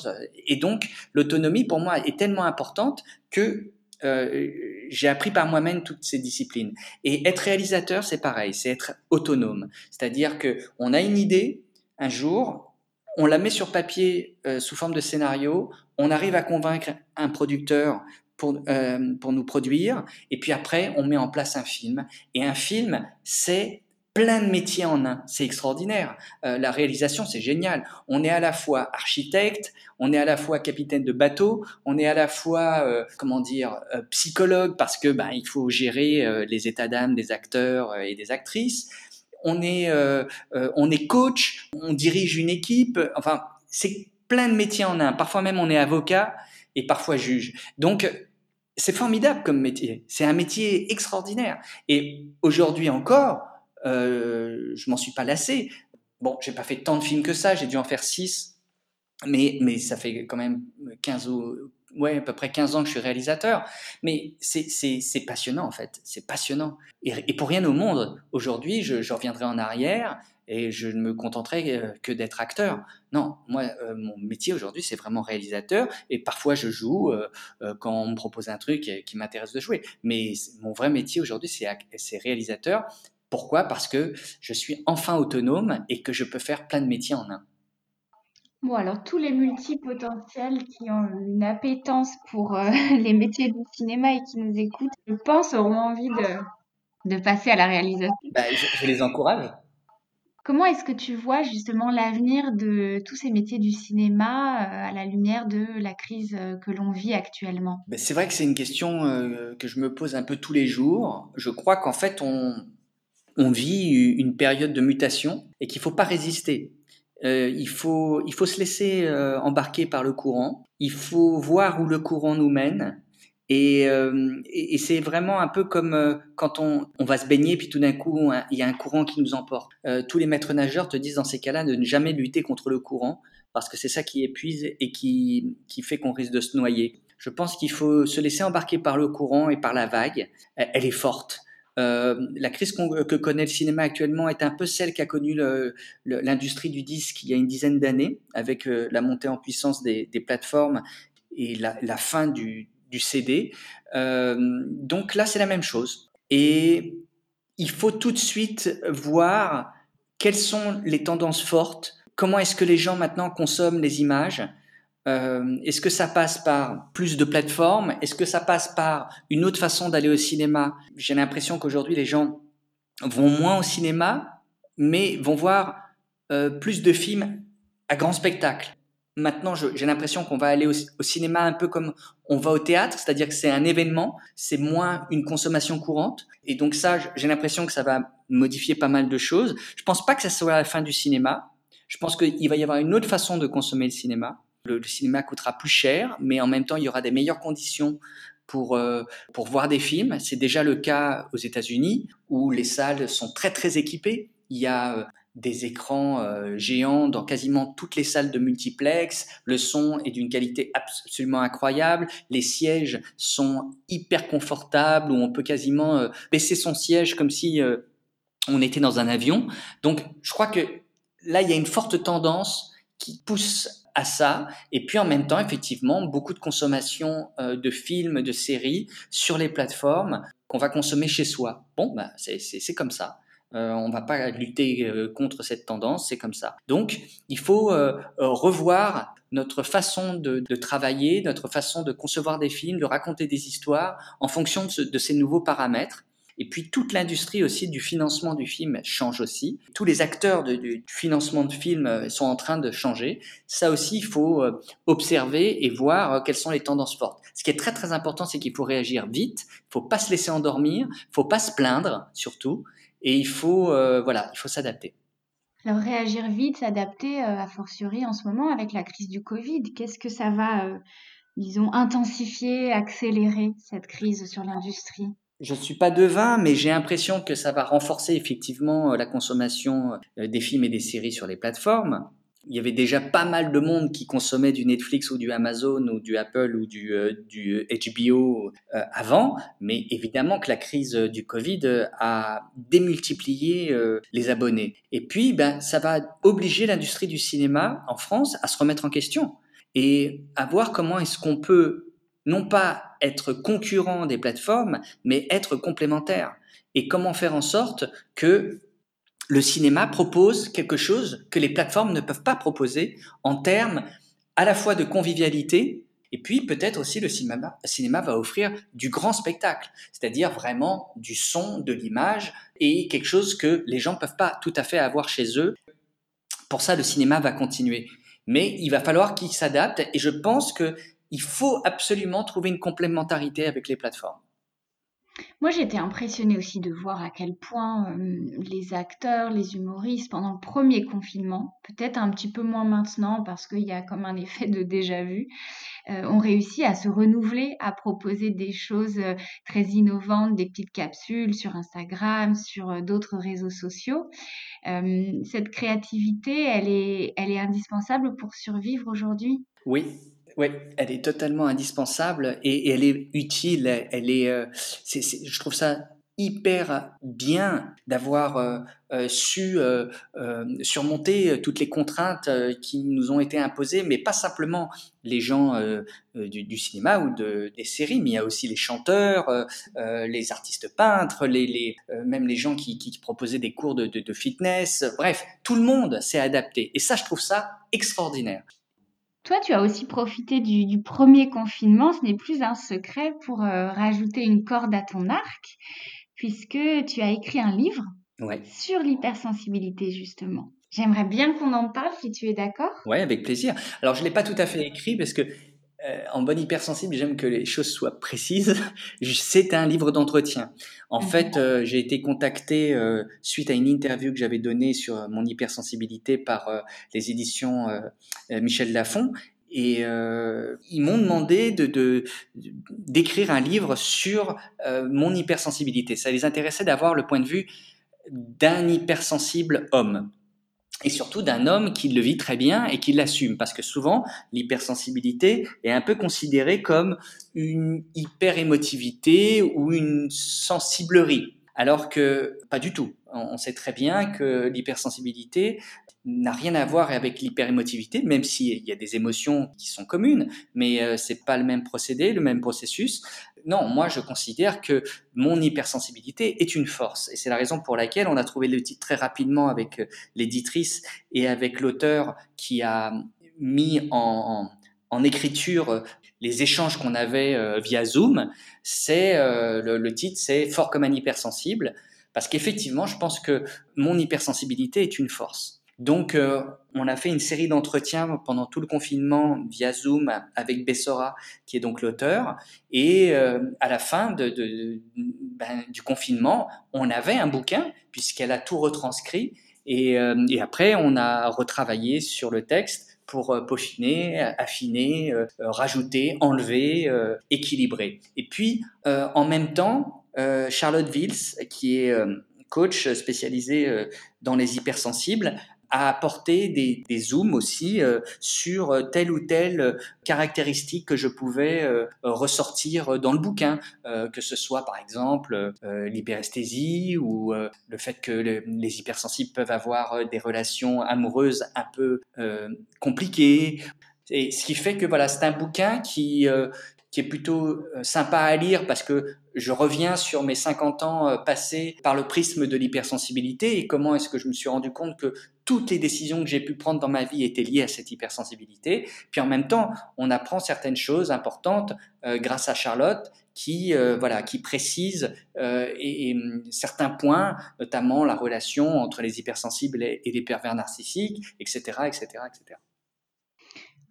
Et donc, l'autonomie pour moi est tellement importante que euh, j'ai appris par moi-même toutes ces disciplines. Et être réalisateur, c'est pareil, c'est être autonome. C'est-à-dire que on a une idée un jour, on la met sur papier euh, sous forme de scénario, on arrive à convaincre un producteur pour, euh, pour nous produire. Et puis après, on met en place un film. Et un film, c'est plein de métiers en un. C'est extraordinaire. Euh, la réalisation, c'est génial. On est à la fois architecte, on est à la fois capitaine de bateau, on est à la fois, euh, comment dire, euh, psychologue parce que ben il faut gérer euh, les états d'âme des acteurs et des actrices. On est, on est coach, on dirige une équipe. Enfin, c'est plein de métiers en un. Parfois même, on est avocat et parfois juge. Donc, c'est formidable comme métier. C'est un métier extraordinaire. Et aujourd'hui encore, euh, je m'en suis pas lassé. Bon, j'ai pas fait tant de films que ça, j'ai dû en faire 6, mais, mais ça fait quand même 15 ou, ouais, à peu près 15 ans que je suis réalisateur. Mais c'est passionnant en fait, c'est passionnant. Et, pour rien au monde, aujourd'hui, je, je reviendrai en arrière et je ne me contenterai euh, que d'être acteur. Non, moi, euh, mon métier aujourd'hui, c'est vraiment réalisateur. Et parfois, je joue euh quand on me propose un truc qui m'intéresse de jouer. Mais mon vrai métier aujourd'hui, c'est réalisateur. Pourquoi? Parce que je suis enfin autonome et que je peux faire plein de métiers en un. Bon, alors tous les multipotentiels qui ont une appétence pour euh, les métiers du cinéma et qui nous écoutent, je pense, auront envie de, de passer à la réalisation. Bah, je, je, les encourage. Comment est-ce que tu vois justement l'avenir de tous ces métiers du cinéma euh, à la lumière de la crise euh, que l'on vit actuellement? Bah, C'est vrai que c'est une question euh, que je me pose un peu tous les jours. Je crois qu'en fait, on, on vit une période de mutation et qu'il ne faut pas résister. Euh, il, faut, il faut se laisser euh, embarquer par le courant, il faut voir où le courant nous mène. Et, euh, et, et c'est vraiment un peu comme euh, quand on, on, va se baigner, puis tout d'un coup, il y a un courant qui nous emporte. Euh, tous les maîtres nageurs te disent dans ces cas-là de ne jamais lutter contre le courant, parce que c'est ça qui épuise et qui, qui fait qu'on risque de se noyer. Je pense qu'il faut se laisser embarquer par le courant et par la vague. Elle est forte. Euh, la crise que connaît le cinéma actuellement est un peu celle qu'a connue l'industrie du disque il y a une dizaine d'années, avec euh, la montée en puissance des, plateformes et la, fin du, CD. Euh, donc là, c'est la même chose. Et il faut tout de suite voir quelles sont les tendances fortes, comment est-ce que les gens maintenant consomment les images, euh, Est-ce que ça passe par plus de plateformes? Est-ce que ça passe par une autre façon d'aller au cinéma? J'ai l'impression qu'aujourd'hui, les gens vont moins au cinéma, mais vont voir euh, plus de films à grand spectacle. Maintenant, j'ai l'impression qu'on va aller au, au, cinéma un peu comme on va au théâtre, c'est-à-dire que c'est un événement, c'est moins une consommation courante. Et donc ça, j'ai l'impression que ça va modifier pas mal de choses. Je pense pas que ça soit la fin du cinéma. Je pense qu'il va y avoir une autre façon de consommer le cinéma. Le, cinéma coûtera plus cher, mais en même temps, il y aura des meilleures conditions pour, euh, pour voir des films. C'est déjà le cas aux États-Unis, où les salles sont très très équipées. Il y a euh, des écrans euh, géants dans quasiment toutes les salles de multiplex. Le son est d'une qualité absolument incroyable. Les sièges sont hyper confortables, où on peut quasiment baisser son siège comme si on était dans un avion. Donc, je crois que là, il y a une forte tendance qui pousse à ça. Et puis en même temps, effectivement, beaucoup de consommation de films, de séries sur les plateformes qu'on va consommer chez soi. Bon, bah, c'est comme ça. Euh, on ne va pas lutter euh, contre cette tendance, c'est comme ça. Donc, il faut euh, revoir notre façon de, travailler, notre façon de concevoir des films, de raconter des histoires en fonction de, ces nouveaux paramètres. Et puis toute l'industrie aussi du financement du film change aussi. Tous les acteurs du financement de films sont en train de changer. Ça aussi, il faut observer et voir quelles sont les tendances fortes. Ce qui est très très important, c'est qu'il faut réagir vite. Il faut pas se laisser endormir. Il faut pas se plaindre surtout et il faut, euh, voilà, il faut s'adapter. Alors réagir vite, s'adapter, euh, a fortiori en ce moment avec la crise du Covid, qu'est-ce que ça va, euh, disons, intensifier, accélérer cette crise sur l'industrie? Je ne suis pas devin, mais j'ai l'impression que ça va renforcer effectivement la consommation des films et des séries sur les plateformes il y avait déjà pas mal de monde qui consommait du Netflix ou du Amazon ou du Apple ou du, euh, HBO euh, avant, mais évidemment que la crise du Covid a démultiplié euh, les abonnés. Et puis, ben, ça va obliger l'industrie du cinéma en France à se remettre en question et à voir comment est-ce qu'on peut non pas être concurrent des plateformes, mais être complémentaire. Et comment faire en sorte que le cinéma propose quelque chose que les plateformes ne peuvent pas proposer en termes à la fois de convivialité et puis peut-être aussi le cinéma, cinéma va offrir du grand spectacle, c'est-à-dire vraiment du son, de l'image et quelque chose que les gens ne peuvent pas tout à fait avoir chez eux. Pour ça, le cinéma va continuer. Mais il va falloir qu'il s'adapte et je pense qu'il faut absolument trouver une complémentarité avec les plateformes. Moi, j'étais impressionnée aussi de voir à quel point euh, les acteurs, les humoristes, pendant le premier confinement, peut-être un petit peu moins maintenant parce qu'il y a comme un effet de déjà-vu, euh, ont réussi à se renouveler, à proposer des choses euh, très innovantes, des petites capsules sur Instagram, sur d'autres réseaux sociaux. cette créativité, elle est, elle est indispensable pour survivre aujourd'hui? Oui, oui, elle est totalement indispensable et, elle est utile. Elle est, euh, je trouve ça hyper bien d'avoir euh, euh, su surmonter toutes les contraintes qui nous ont été imposées, mais pas simplement les gens du, cinéma ou de, des séries, mais il y a aussi les chanteurs, les artistes peintres, les, même les gens qui, qui, proposaient des cours de, de fitness. Bref, tout le monde s'est adapté. Et ça, je trouve ça extraordinaire. Toi, tu as aussi profité du, premier confinement, ce n'est plus un secret, pour euh, rajouter une corde à ton arc, puisque tu as écrit un livre sur l'hypersensibilité, justement. J'aimerais bien qu'on en parle, si tu es d'accord. Oui, avec plaisir. Alors, je ne l'ai pas tout à fait écrit parce que euh, en bonne hypersensible, j'aime que les choses soient précises. C'est un livre d'entretien. En mhm. fait, euh, j'ai été contacté suite à une interview que j'avais donnée sur mon hypersensibilité par les éditions Michel Lafon. Et ils m'ont demandé de, d'écrire un livre sur mon hypersensibilité. Ça les intéressait d'avoir le point de vue d'un hypersensible homme et surtout d'un homme qui le vit très bien et qui l'assume. Parce que souvent, l'hypersensibilité est un peu considérée comme une hyperémotivité ou une sensiblerie. Alors que pas du tout. On sait très bien que l'hypersensibilité n'a rien à voir avec l'hyperémotivité, même s'il y a des émotions qui sont communes, mais euh, c'est pas le même procédé, le même processus. Non, moi je considère que mon hypersensibilité est une force, et c'est la raison pour laquelle on a trouvé le titre très rapidement avec euh, l'éditrice et avec l'auteur qui a mis en, écriture euh, les échanges qu'on avait via Zoom. C'est le, titre, c'est fort comme un hypersensible, parce qu'effectivement, je pense que mon hypersensibilité est une force. Donc, euh, on a fait une série d'entretiens pendant tout le confinement via Zoom avec Bessora, qui est donc l'auteur. Et euh, à la fin de, ben, du confinement, on avait un bouquin, puisqu'elle a tout retranscrit. Et, euh, et, après, on a retravaillé sur le texte pour peaufiner, affiner, rajouter, enlever, équilibrer. Et puis, en même temps, Charlotte Vils, qui est coach spécialisé dans les hypersensibles, apporter des, des zooms aussi euh, sur euh, telle ou telle euh, caractéristique que je pouvais ressortir dans le bouquin, que ce soit par exemple l'hyperesthésie ou le fait que les hypersensibles peuvent avoir des relations amoureuses un peu compliquées. Et ce qui fait que voilà, c'est un bouquin qui qui est plutôt sympa à lire parce que je reviens sur mes 50 ans passés par le prisme de l'hypersensibilité et comment est-ce que je me suis rendu compte que toutes les décisions que j'ai pu prendre dans ma vie étaient liées à cette hypersensibilité. Puis en même temps, on apprend certaines choses importantes euh, grâce à Charlotte qui euh, voilà qui précise euh, hum, certains points, notamment la relation entre les hypersensibles et, et les pervers narcissiques, etc., etc., etc.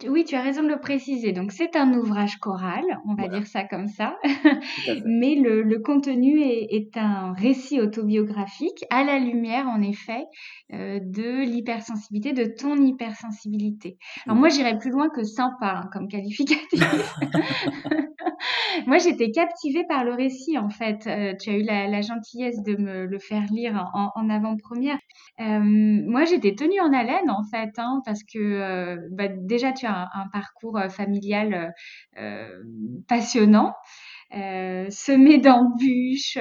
Oui, tu as raison de le préciser. Donc, c'est un ouvrage choral, on va dire ça comme ça. Mais le, contenu est, un récit autobiographique à la lumière, en effet, euh, de l'hypersensibilité, de ton hypersensibilité. Alors, moi, j'irais plus loin que sympa hein, comme qualificatif. Moi, j'étais captivée par le récit, en fait. Euh, tu as eu la, gentillesse de me le faire lire en, avant-première. Euh, moi, j'étais tenue en haleine, en fait, hein, parce que bah, déjà, tu un, parcours familial passionnant. semé d'embûches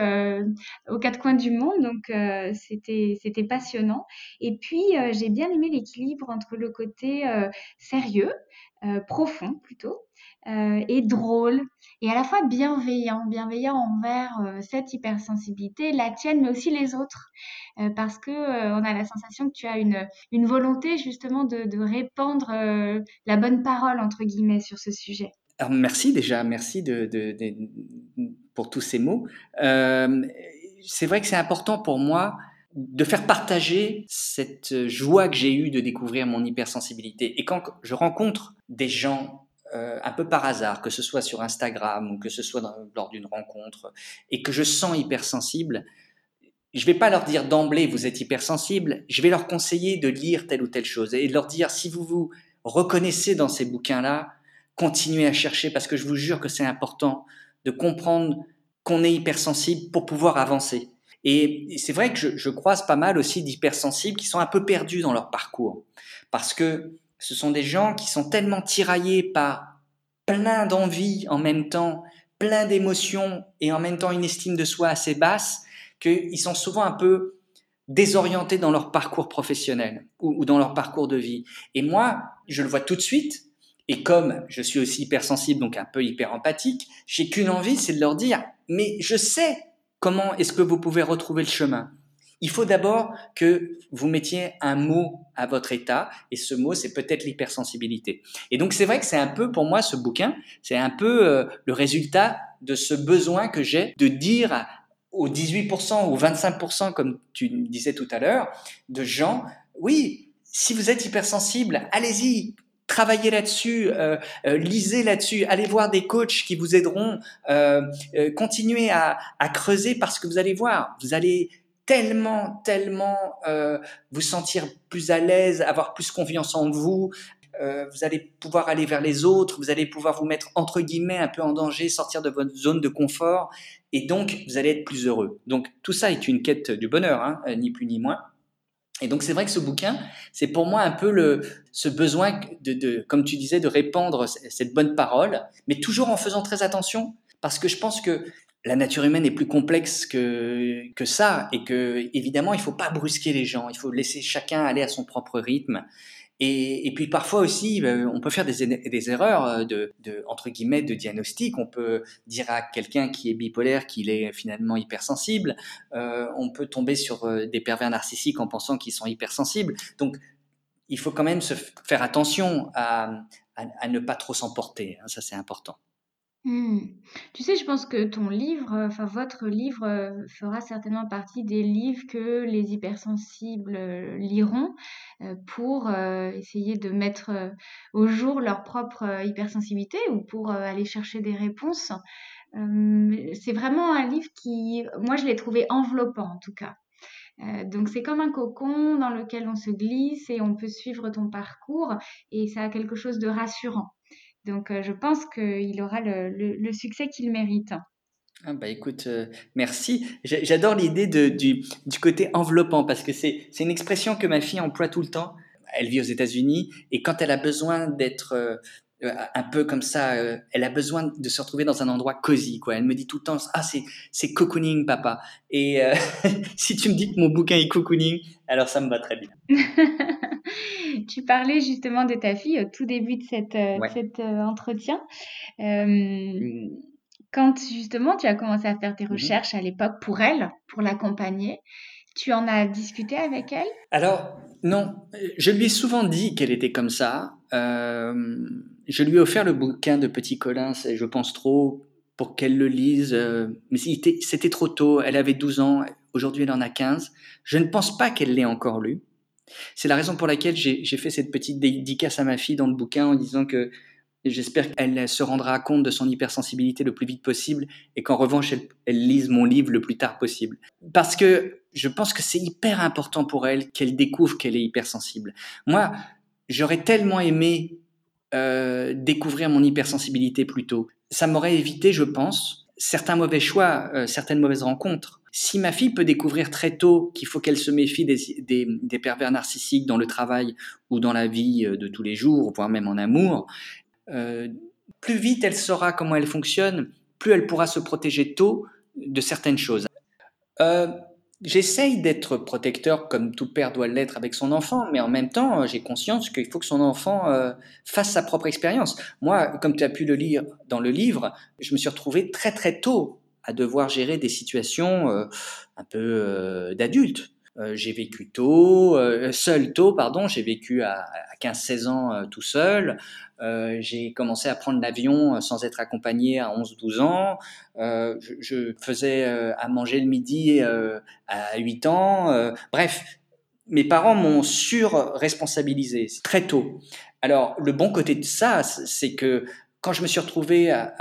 aux quatre coins du monde, donc c'était passionnant. Et puis j'ai bien aimé l'équilibre entre le côté sérieux, profond plutôt, et drôle et à la fois bienveillant, bienveillant envers euh, cette hypersensibilité, la tienne, mais aussi les autres, euh, parce que euh, on a la sensation que tu as une, une volonté justement de, de répandre la bonne parole entre guillemets sur ce sujet. Merci déjà, merci de, de, pour tous ces mots. c'est vrai que c'est important pour moi de faire partager cette joie que j'ai eue de découvrir mon hypersensibilité. Et quand je rencontre des gens euh, un peu par hasard, que ce soit sur Instagram ou que ce soit lors d'une rencontre, et que je sens hypersensible, je vais pas leur dire d'emblée vous êtes hypersensible, je vais leur conseiller de lire telle ou telle chose et de leur dire si vous vous reconnaissez dans ces bouquins-là, continuez à chercher parce que je vous jure que c'est important de comprendre qu'on est hypersensible pour pouvoir avancer. Et c'est vrai que je croise pas mal aussi d'hypersensibles qui sont un peu perdus dans leur parcours parce que ce sont des gens qui sont tellement tiraillés par plein d'envies en même temps, plein d'émotions et en même temps une estime de soi assez basse, qu'ils sont souvent un peu désorientés dans leur parcours professionnel ou, dans leur parcours de vie. Et moi, je le vois tout de suite, et comme je suis aussi hypersensible, donc un peu hyper empathique, j'ai qu'une envie, c'est de leur dire, mais je sais comment est-ce que vous pouvez retrouver le chemin. Il faut d'abord que vous mettiez un mot à votre état, et ce mot, c'est peut-être l'hypersensibilité. Et donc, c'est vrai que c'est un peu, pour moi, ce bouquin, c'est un peu euh, le résultat de ce besoin que j'ai de dire aux 18% ou 25%, comme tu disais tout à l'heure, de gens, oui, si vous êtes hypersensible, allez-y, travaillez là-dessus, euh, euh, lisez là-dessus, allez voir des coachs qui vous aideront, continuez à, à creuser parce que vous allez voir, vous allez tellement, tellement euh, vous sentir plus à l'aise, avoir plus confiance en vous. Euh, vous allez pouvoir aller vers les autres, vous allez pouvoir vous mettre entre guillemets un peu en danger, sortir de votre zone de confort, et donc vous allez être plus heureux. Donc tout ça est une quête du bonheur, hein, ni plus ni moins. Et donc c'est vrai que ce bouquin, c'est pour moi un peu le, ce besoin de, de, comme tu disais, de répandre cette bonne parole, mais toujours en faisant très attention, parce que je pense que la nature humaine est plus complexe que, que ça et que évidemment il faut pas brusquer les gens, il faut laisser chacun aller à son propre rythme. Et, et puis parfois aussi, euh, on peut faire des, des erreurs euh, de, de, entre guillemets de diagnostic. On peut dire à quelqu'un qui est bipolaire qu'il est finalement hypersensible. Euh, on peut tomber sur euh, des pervers narcissiques en pensant qu'ils sont hypersensibles. Donc il faut quand même se faire attention à, à, à ne pas trop s'emporter. Hein, ça c'est important. Mmh. Tu sais, je pense que ton livre, enfin votre livre, euh, fera certainement partie des livres que les hypersensibles euh, liront euh, pour essayer de mettre au jour leur propre hypersensibilité ou pour aller chercher des réponses. c'est vraiment un livre qui, moi, je l'ai trouvé enveloppant en tout cas. Euh, donc c'est comme un cocon dans lequel on se glisse et on peut suivre ton parcours et ça a quelque chose de rassurant. Donc je pense qu'il aura le, succès qu'il mérite. Ah bah écoute, merci. J'adore l'idée du, du, côté enveloppant parce que c'est une expression que ma fille emploie tout le temps. Elle vit aux États-Unis et quand elle a besoin d'être euh, un peu comme ça, euh, elle a besoin de se retrouver dans un endroit cosy, quoi. Elle me dit tout le temps, ah, c'est, c'est cocooning, papa. Et euh, si tu me dis que mon bouquin est cocooning, alors ça me va très bien. tu parlais justement de ta fille au tout début de, cette, cet entretien. quand justement tu as commencé à faire tes mm-hmm. recherches à l'époque pour elle, pour l'accompagner, tu en as discuté avec elle? Alors, non. Je lui ai souvent dit qu'elle était comme ça. Euh, je lui ai offert le bouquin de Petit Colin, je pense trop, pour qu'elle le lise. Euh, mais c'était trop tôt, elle avait 12 ans, aujourd'hui elle en a 15. Je ne pense pas qu'elle l'ait encore lu. C'est la raison pour laquelle j'ai fait cette petite dédicace à ma fille dans le bouquin en disant que j'espère qu'elle se rendra compte de son hypersensibilité le plus vite possible et qu'en revanche elle, elle, lise mon livre le plus tard possible. Parce que je pense que c'est hyper important pour elle qu'elle découvre qu'elle est hypersensible. Moi, j'aurais tellement aimé euh, découvrir mon hypersensibilité plus tôt. Ça m'aurait évité, je pense, certains mauvais choix, euh, certaines mauvaises rencontres. Si ma fille peut découvrir très tôt qu'il faut qu'elle se méfie des, pervers narcissiques dans le travail ou dans la vie euh, de tous les jours, voire même en amour, plus vite elle saura comment elle fonctionne, plus elle pourra se protéger tôt de certaines choses. J'essaye d'être protecteur comme tout père doit l'être avec son enfant, mais en même temps, euh, j'ai conscience qu'il faut que son enfant euh, fasse sa propre expérience. Moi, comme tu as pu le lire dans le livre, je me suis retrouvé très très tôt à devoir gérer des situations euh, un peu d'adultes. J'ai vécu tôt, seul tôt, pardon, j'ai vécu à, à 15-16 ans tout seul. Euh, j'ai commencé à prendre l'avion euh, sans être accompagné à 11-12 ans. Euh, je, faisais euh, à manger le midi à 8 ans. bref, mes parents m'ont sur-responsabilisé très tôt. Alors, le bon côté de ça, c'est que quand je me suis retrouvé à,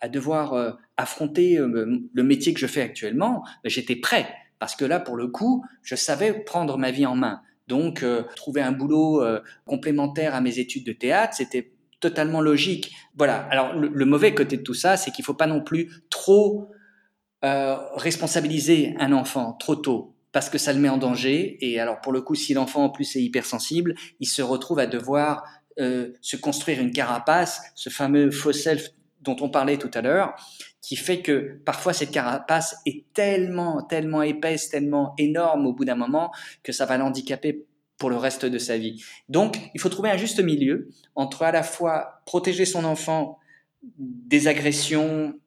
à, devoir affronter le métier que je fais actuellement, ben, j'étais prêt. Parce que là, pour le coup, je savais prendre ma vie en main. Donc, euh, trouver un boulot euh, complémentaire à mes études de théâtre, c'était totalement logique. Voilà. Alors, le, mauvais côté de tout ça, c'est qu'il ne faut pas non plus trop euh, responsabiliser un enfant trop tôt parce que ça le met en danger. Et alors, pour le coup, si l'enfant en plus est hypersensible, il se retrouve à devoir se construire une carapace, ce fameux faux self dont on parlait tout à l'heure, qui fait que parfois cette carapace est tellement, tellement épaisse, tellement énorme au bout d'un moment que ça va l'handicaper pour le reste de sa vie. Donc, il faut trouver un juste milieu entre à la fois protéger son enfant des agressions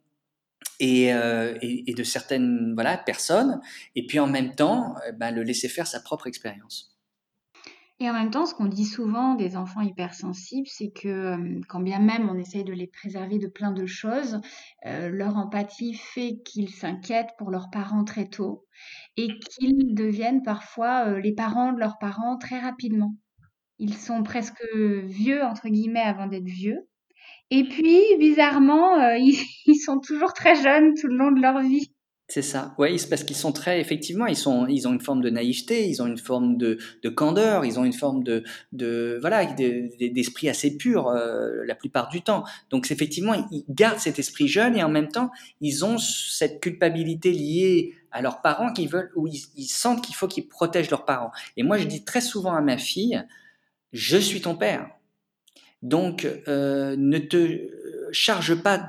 et, euh, de certaines voilà, personnes, et puis en même temps, eh ben, le laisser faire sa propre expérience. Et en même temps, ce qu'on dit souvent des enfants hypersensibles, c'est que quand bien même on essaye de les préserver de plein de choses, leur empathie fait qu'ils s'inquiètent pour leurs parents très tôt et qu'ils deviennent parfois les parents de leurs parents très rapidement. Ils sont presque vieux, entre guillemets, avant d'être vieux. Et puis, bizarrement, ils sont toujours très jeunes tout le long de leur vie. C'est ça. Oui, parce qu'ils sont très, effectivement, ils sont, ils ont une forme de naïveté, ils ont une forme de, de candeur, ils ont une forme de, de voilà, d'esprit assez pur euh, la plupart du temps. Donc effectivement, ils gardent cet esprit jeune et en même temps, ils ont cette culpabilité liée à leurs parents qui veulent, ou ils, sentent qu'il faut qu'ils protègent leurs parents. Et moi, je dis très souvent à ma fille, je suis ton père. Donc, euh, ne te charge pas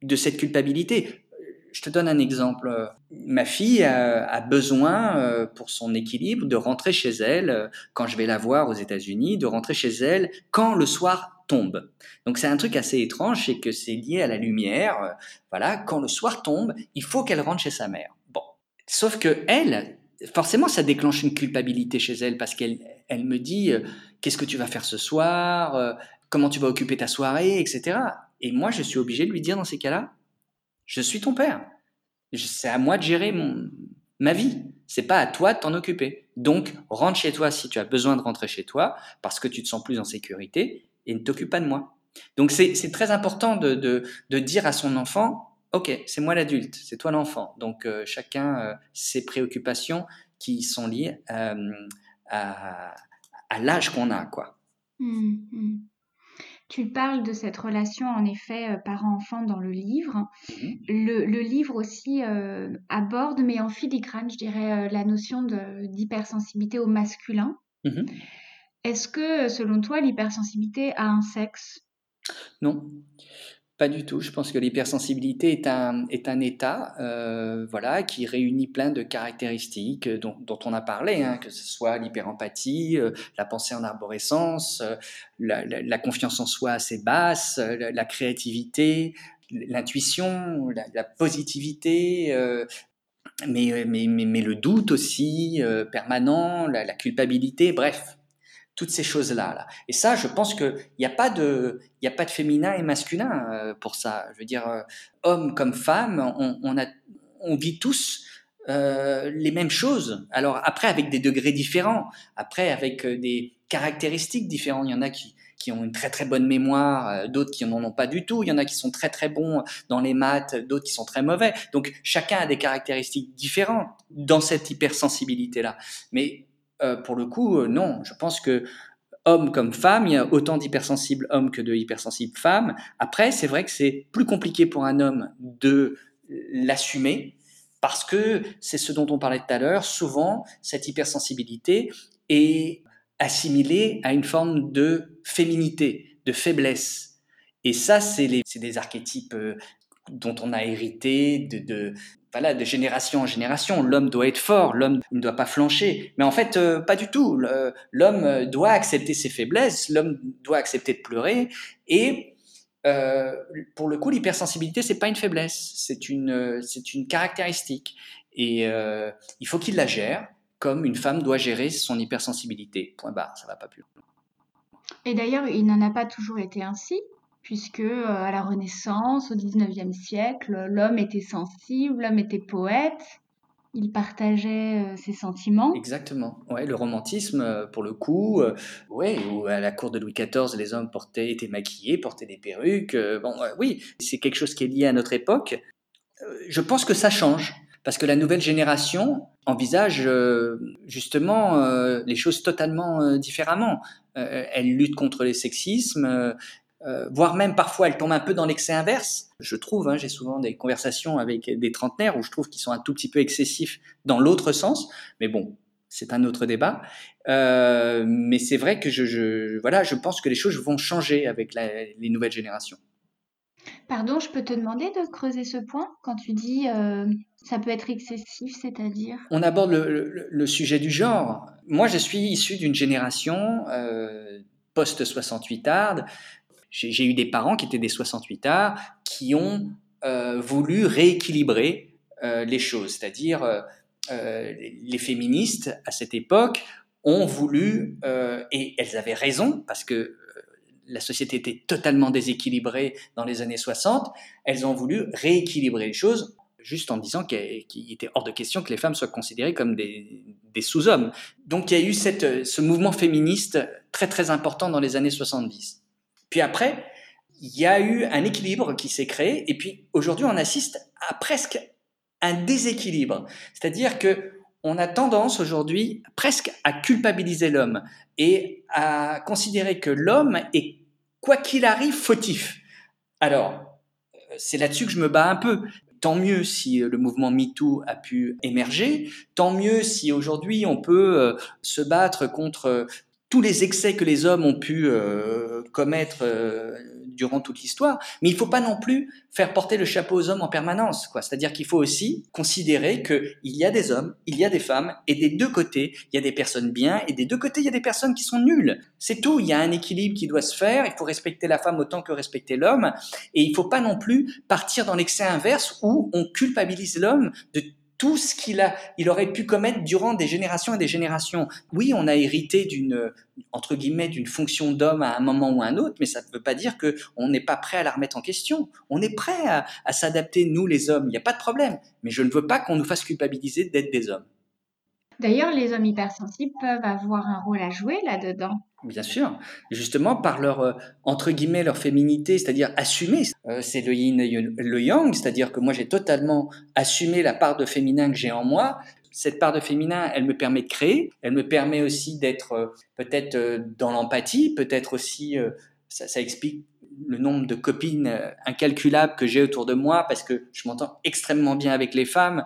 de cette culpabilité je te donne un exemple. Ma fille a, besoin, euh, pour son équilibre, de rentrer chez elle, euh, quand je vais la voir aux États-Unis, de rentrer chez elle quand le soir tombe. Donc c'est un truc assez étrange, c'est que c'est lié à la lumière. Euh, voilà, quand le soir tombe, il faut qu'elle rentre chez sa mère. Bon, sauf que elle, forcément, ça déclenche une culpabilité chez elle parce qu'elle, elle me dit, qu'est-ce que tu vas faire ce soir, comment tu vas occuper ta soirée, etc. Et moi, je suis obligé de lui dire dans ces cas-là, je suis ton père. C'est à moi de gérer ma vie. C'est pas à toi de t'en occuper. Donc, rentre chez toi si tu as besoin de rentrer chez toi parce que tu te sens plus en sécurité et ne t'occupe pas de moi. Donc, c'est très important de, dire à son enfant, OK, c'est moi l'adulte, c'est toi l'enfant. Donc, euh, chacun euh, ses préoccupations. qui sont liées à, à l'âge qu'on a, quoi. Mmh, mmh. Tu parles de cette relation, en effet, euh, parent-enfant dans le livre. Mmh. Le, livre aussi euh, aborde, mais en filigrane, je dirais, euh, la notion d'hypersensibilité au masculin. Est-ce que, selon toi, l'hypersensibilité a un sexe? Non. Pas du tout. Je pense que l'hypersensibilité est un, est un état euh, voilà, qui réunit plein de caractéristiques dont, on a parlé, hein, que ce soit l'hyperempathie, euh, la pensée en arborescence, euh, la, confiance en soi assez basse, la, créativité, l'intuition, la, positivité, mais, mais, mais, le doute aussi permanent, la, culpabilité, bref toutes ces choses-là. Là. Et ça, je pense qu'il n'y a, pas de, y a pas de féminin et masculin euh, pour ça. Je veux dire, euh, homme comme femme, on, on, a, on vit tous euh, les mêmes choses. Alors après, avec des degrés différents, après avec des caractéristiques différentes. Il y en a qui, qui ont une très très bonne mémoire, d'autres qui n'en ont pas du tout. Il y en a qui sont très très bons dans les maths, d'autres qui sont très mauvais. Donc chacun a des caractéristiques différentes dans cette hypersensibilité-là. Mais euh, pour le coup, euh, non. Je pense que homme comme femme, il y a autant d'hypersensibles hommes que de hypersensibles femmes. Après, c'est vrai que c'est plus compliqué pour un homme de l'assumer parce que c'est ce dont on parlait tout à l'heure. Souvent, cette hypersensibilité est assimilée à une forme de féminité, de faiblesse. Et ça, c'est des archétypes euh, dont on a hérité de, voilà, de génération en génération. L'homme doit être fort, l'homme ne doit pas flancher. Mais en fait, euh, pas du tout. L'homme doit accepter ses faiblesses, l'homme doit accepter de pleurer. Et euh, pour le coup, l'hypersensibilité, c'est pas une faiblesse, c'est une, c'est une caractéristique. Et euh, il faut qu'il la gère comme une femme doit gérer son hypersensibilité. Point barre, ça va pas plus loin. Et d'ailleurs, il n'en a pas toujours été ainsi puisque euh, à la Renaissance, au XIXe siècle, l'homme était sensible, l'homme était poète, il partageait euh, ses sentiments. Exactement. Ouais, le romantisme, euh, pour le coup, ouais, où à la cour de Louis XIV, les hommes portaient, étaient maquillés, portaient des perruques. bon, oui, c'est quelque chose qui est lié à notre époque. je pense que ça change. Parce que la nouvelle génération envisage justement les choses totalement différemment. elle lutte contre les sexismes, euh, voire même parfois elle tombe un peu dans l'excès inverse. Je trouve, hein, j'ai souvent des conversations avec des trentenaires où je trouve qu'ils sont un tout petit peu excessifs dans l'autre sens, mais bon, c'est un autre débat. Euh, mais c'est vrai que je, je, voilà, je pense que les choses vont changer avec les nouvelles générations. Pardon, je peux te demander de creuser ce point quand tu dis euh, ça peut être excessif, c'est-à-dire? On aborde le, le, sujet du genre. Moi, je suis issu d'une génération euh, post-68 arde j'ai eu des parents qui étaient des 68 arts qui ont euh, voulu rééquilibrer euh, les choses, c'est-à-dire euh, les féministes à cette époque ont voulu, et elles avaient raison, parce que la société était totalement déséquilibrée dans les années 60, elles ont voulu rééquilibrer les choses juste en disant qu'il était hors de question que les femmes soient considérées comme des, sous-hommes. Donc il y a eu ce mouvement féministe très très important dans les années 70. Puis après, il y a eu un équilibre qui s'est créé, et puis aujourd'hui, on assiste à presque un déséquilibre. C'est-à-dire que on a tendance aujourd'hui presque à culpabiliser l'homme et à considérer que l'homme est, quoi qu'il arrive, fautif. Alors, c'est là-dessus que je me bats un peu. Tant mieux si le mouvement MeToo a pu émerger, tant mieux si aujourd'hui on peut euh, se battre contre tous les excès que les hommes ont pu euh, commettre euh, durant toute l'histoire, mais il ne faut pas non plus faire porter le chapeau aux hommes en permanence. C'est-à-dire qu'il faut aussi considérer qu'il y a des hommes, il y a des femmes, et des deux côtés, il y a des personnes bien, et des deux côtés, il y a des personnes qui sont nulles. C'est tout, il y a un équilibre qui doit se faire, il faut respecter la femme autant que respecter l'homme, et il ne faut pas non plus partir dans l'excès inverse où on culpabilise l'homme de tout ce qu'il a, il aurait pu commettre durant des générations et des générations. Oui, on a hérité d'une, entre guillemets, d'une fonction d'homme à un moment ou à un autre, mais ça ne veut pas dire que on n'est pas prêt à la remettre en question. On est prêt à, à s'adapter, nous les hommes. Il n'y a pas de problème. Mais je ne veux pas qu'on nous fasse culpabiliser d'être des hommes. D'ailleurs, les hommes hypersensibles peuvent avoir un rôle à jouer là-dedans. Bien sûr, justement par leur euh, entre guillemets leur féminité, c'est-à-dire assumer. Euh, c'est le yin et le yang, c'est-à-dire que moi j'ai totalement assumé la part de féminin que j'ai en moi. cette part de féminin, elle me permet de créer, elle me permet aussi d'être euh, peut-être dans l'empathie, peut-être aussi, ça, ça, explique le nombre de copines incalculables que j'ai autour de moi parce que je m'entends extrêmement bien avec les femmes.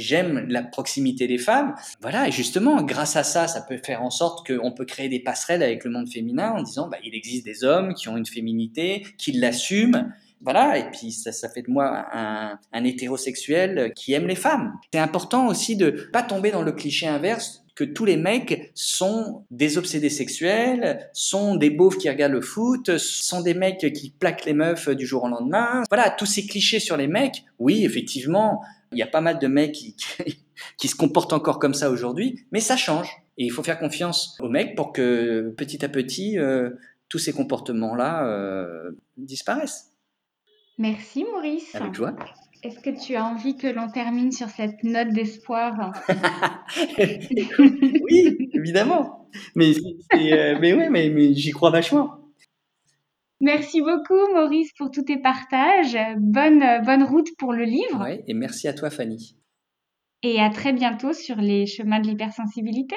J'aime la proximité des femmes. Voilà, et justement, grâce à ça, ça peut faire en sorte qu'on peut créer des passerelles avec le monde féminin en disant, bah, il existe des hommes qui ont une féminité, qui l'assument, voilà, et puis ça, ça fait de moi un, hétérosexuel qui aime les femmes. C'est important aussi de pas tomber dans le cliché inverse que tous les mecs sont des obsédés sexuels, sont des beaufs qui regardent le foot, sont des mecs qui plaquent les meufs du jour au lendemain. Voilà, tous ces clichés sur les mecs, oui, effectivement, il y a pas mal de mecs qui, qui, qui se comportent encore comme ça aujourd'hui, mais ça change. Et il faut faire confiance aux mecs pour que petit à petit, euh, tous ces comportements-là euh, disparaissent. Merci Maurice. Avec joie. Est-ce que tu as envie que l'on termine sur cette note d'espoir? Oui, évidemment. Mais, euh, mais ouais, mais, mais j'y crois vachement. Merci beaucoup Maurice pour tous tes partages. Bonne, bonne route pour le livre. Ouais, et merci à toi Fanny. Et à très bientôt sur les chemins de l'hypersensibilité.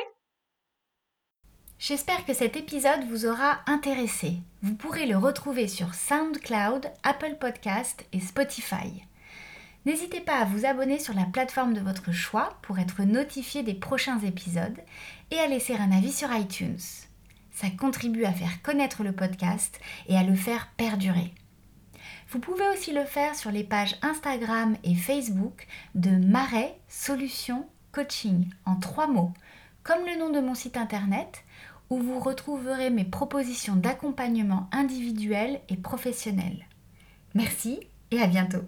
J'espère que cet épisode vous aura intéressé. Vous pourrez le retrouver sur SoundCloud, Apple Podcast et Spotify. N'hésitez pas à vous abonner sur la plateforme de votre choix pour être notifié des prochains épisodes et à laisser un avis sur iTunes. Ça contribue à faire connaître le podcast et à le faire perdurer. Vous pouvez aussi le faire sur les pages Instagram et Facebook de Marais Solutions Coaching en trois mots, comme le nom de mon site internet où vous retrouverez mes propositions d'accompagnement individuel et professionnel. Merci et à bientôt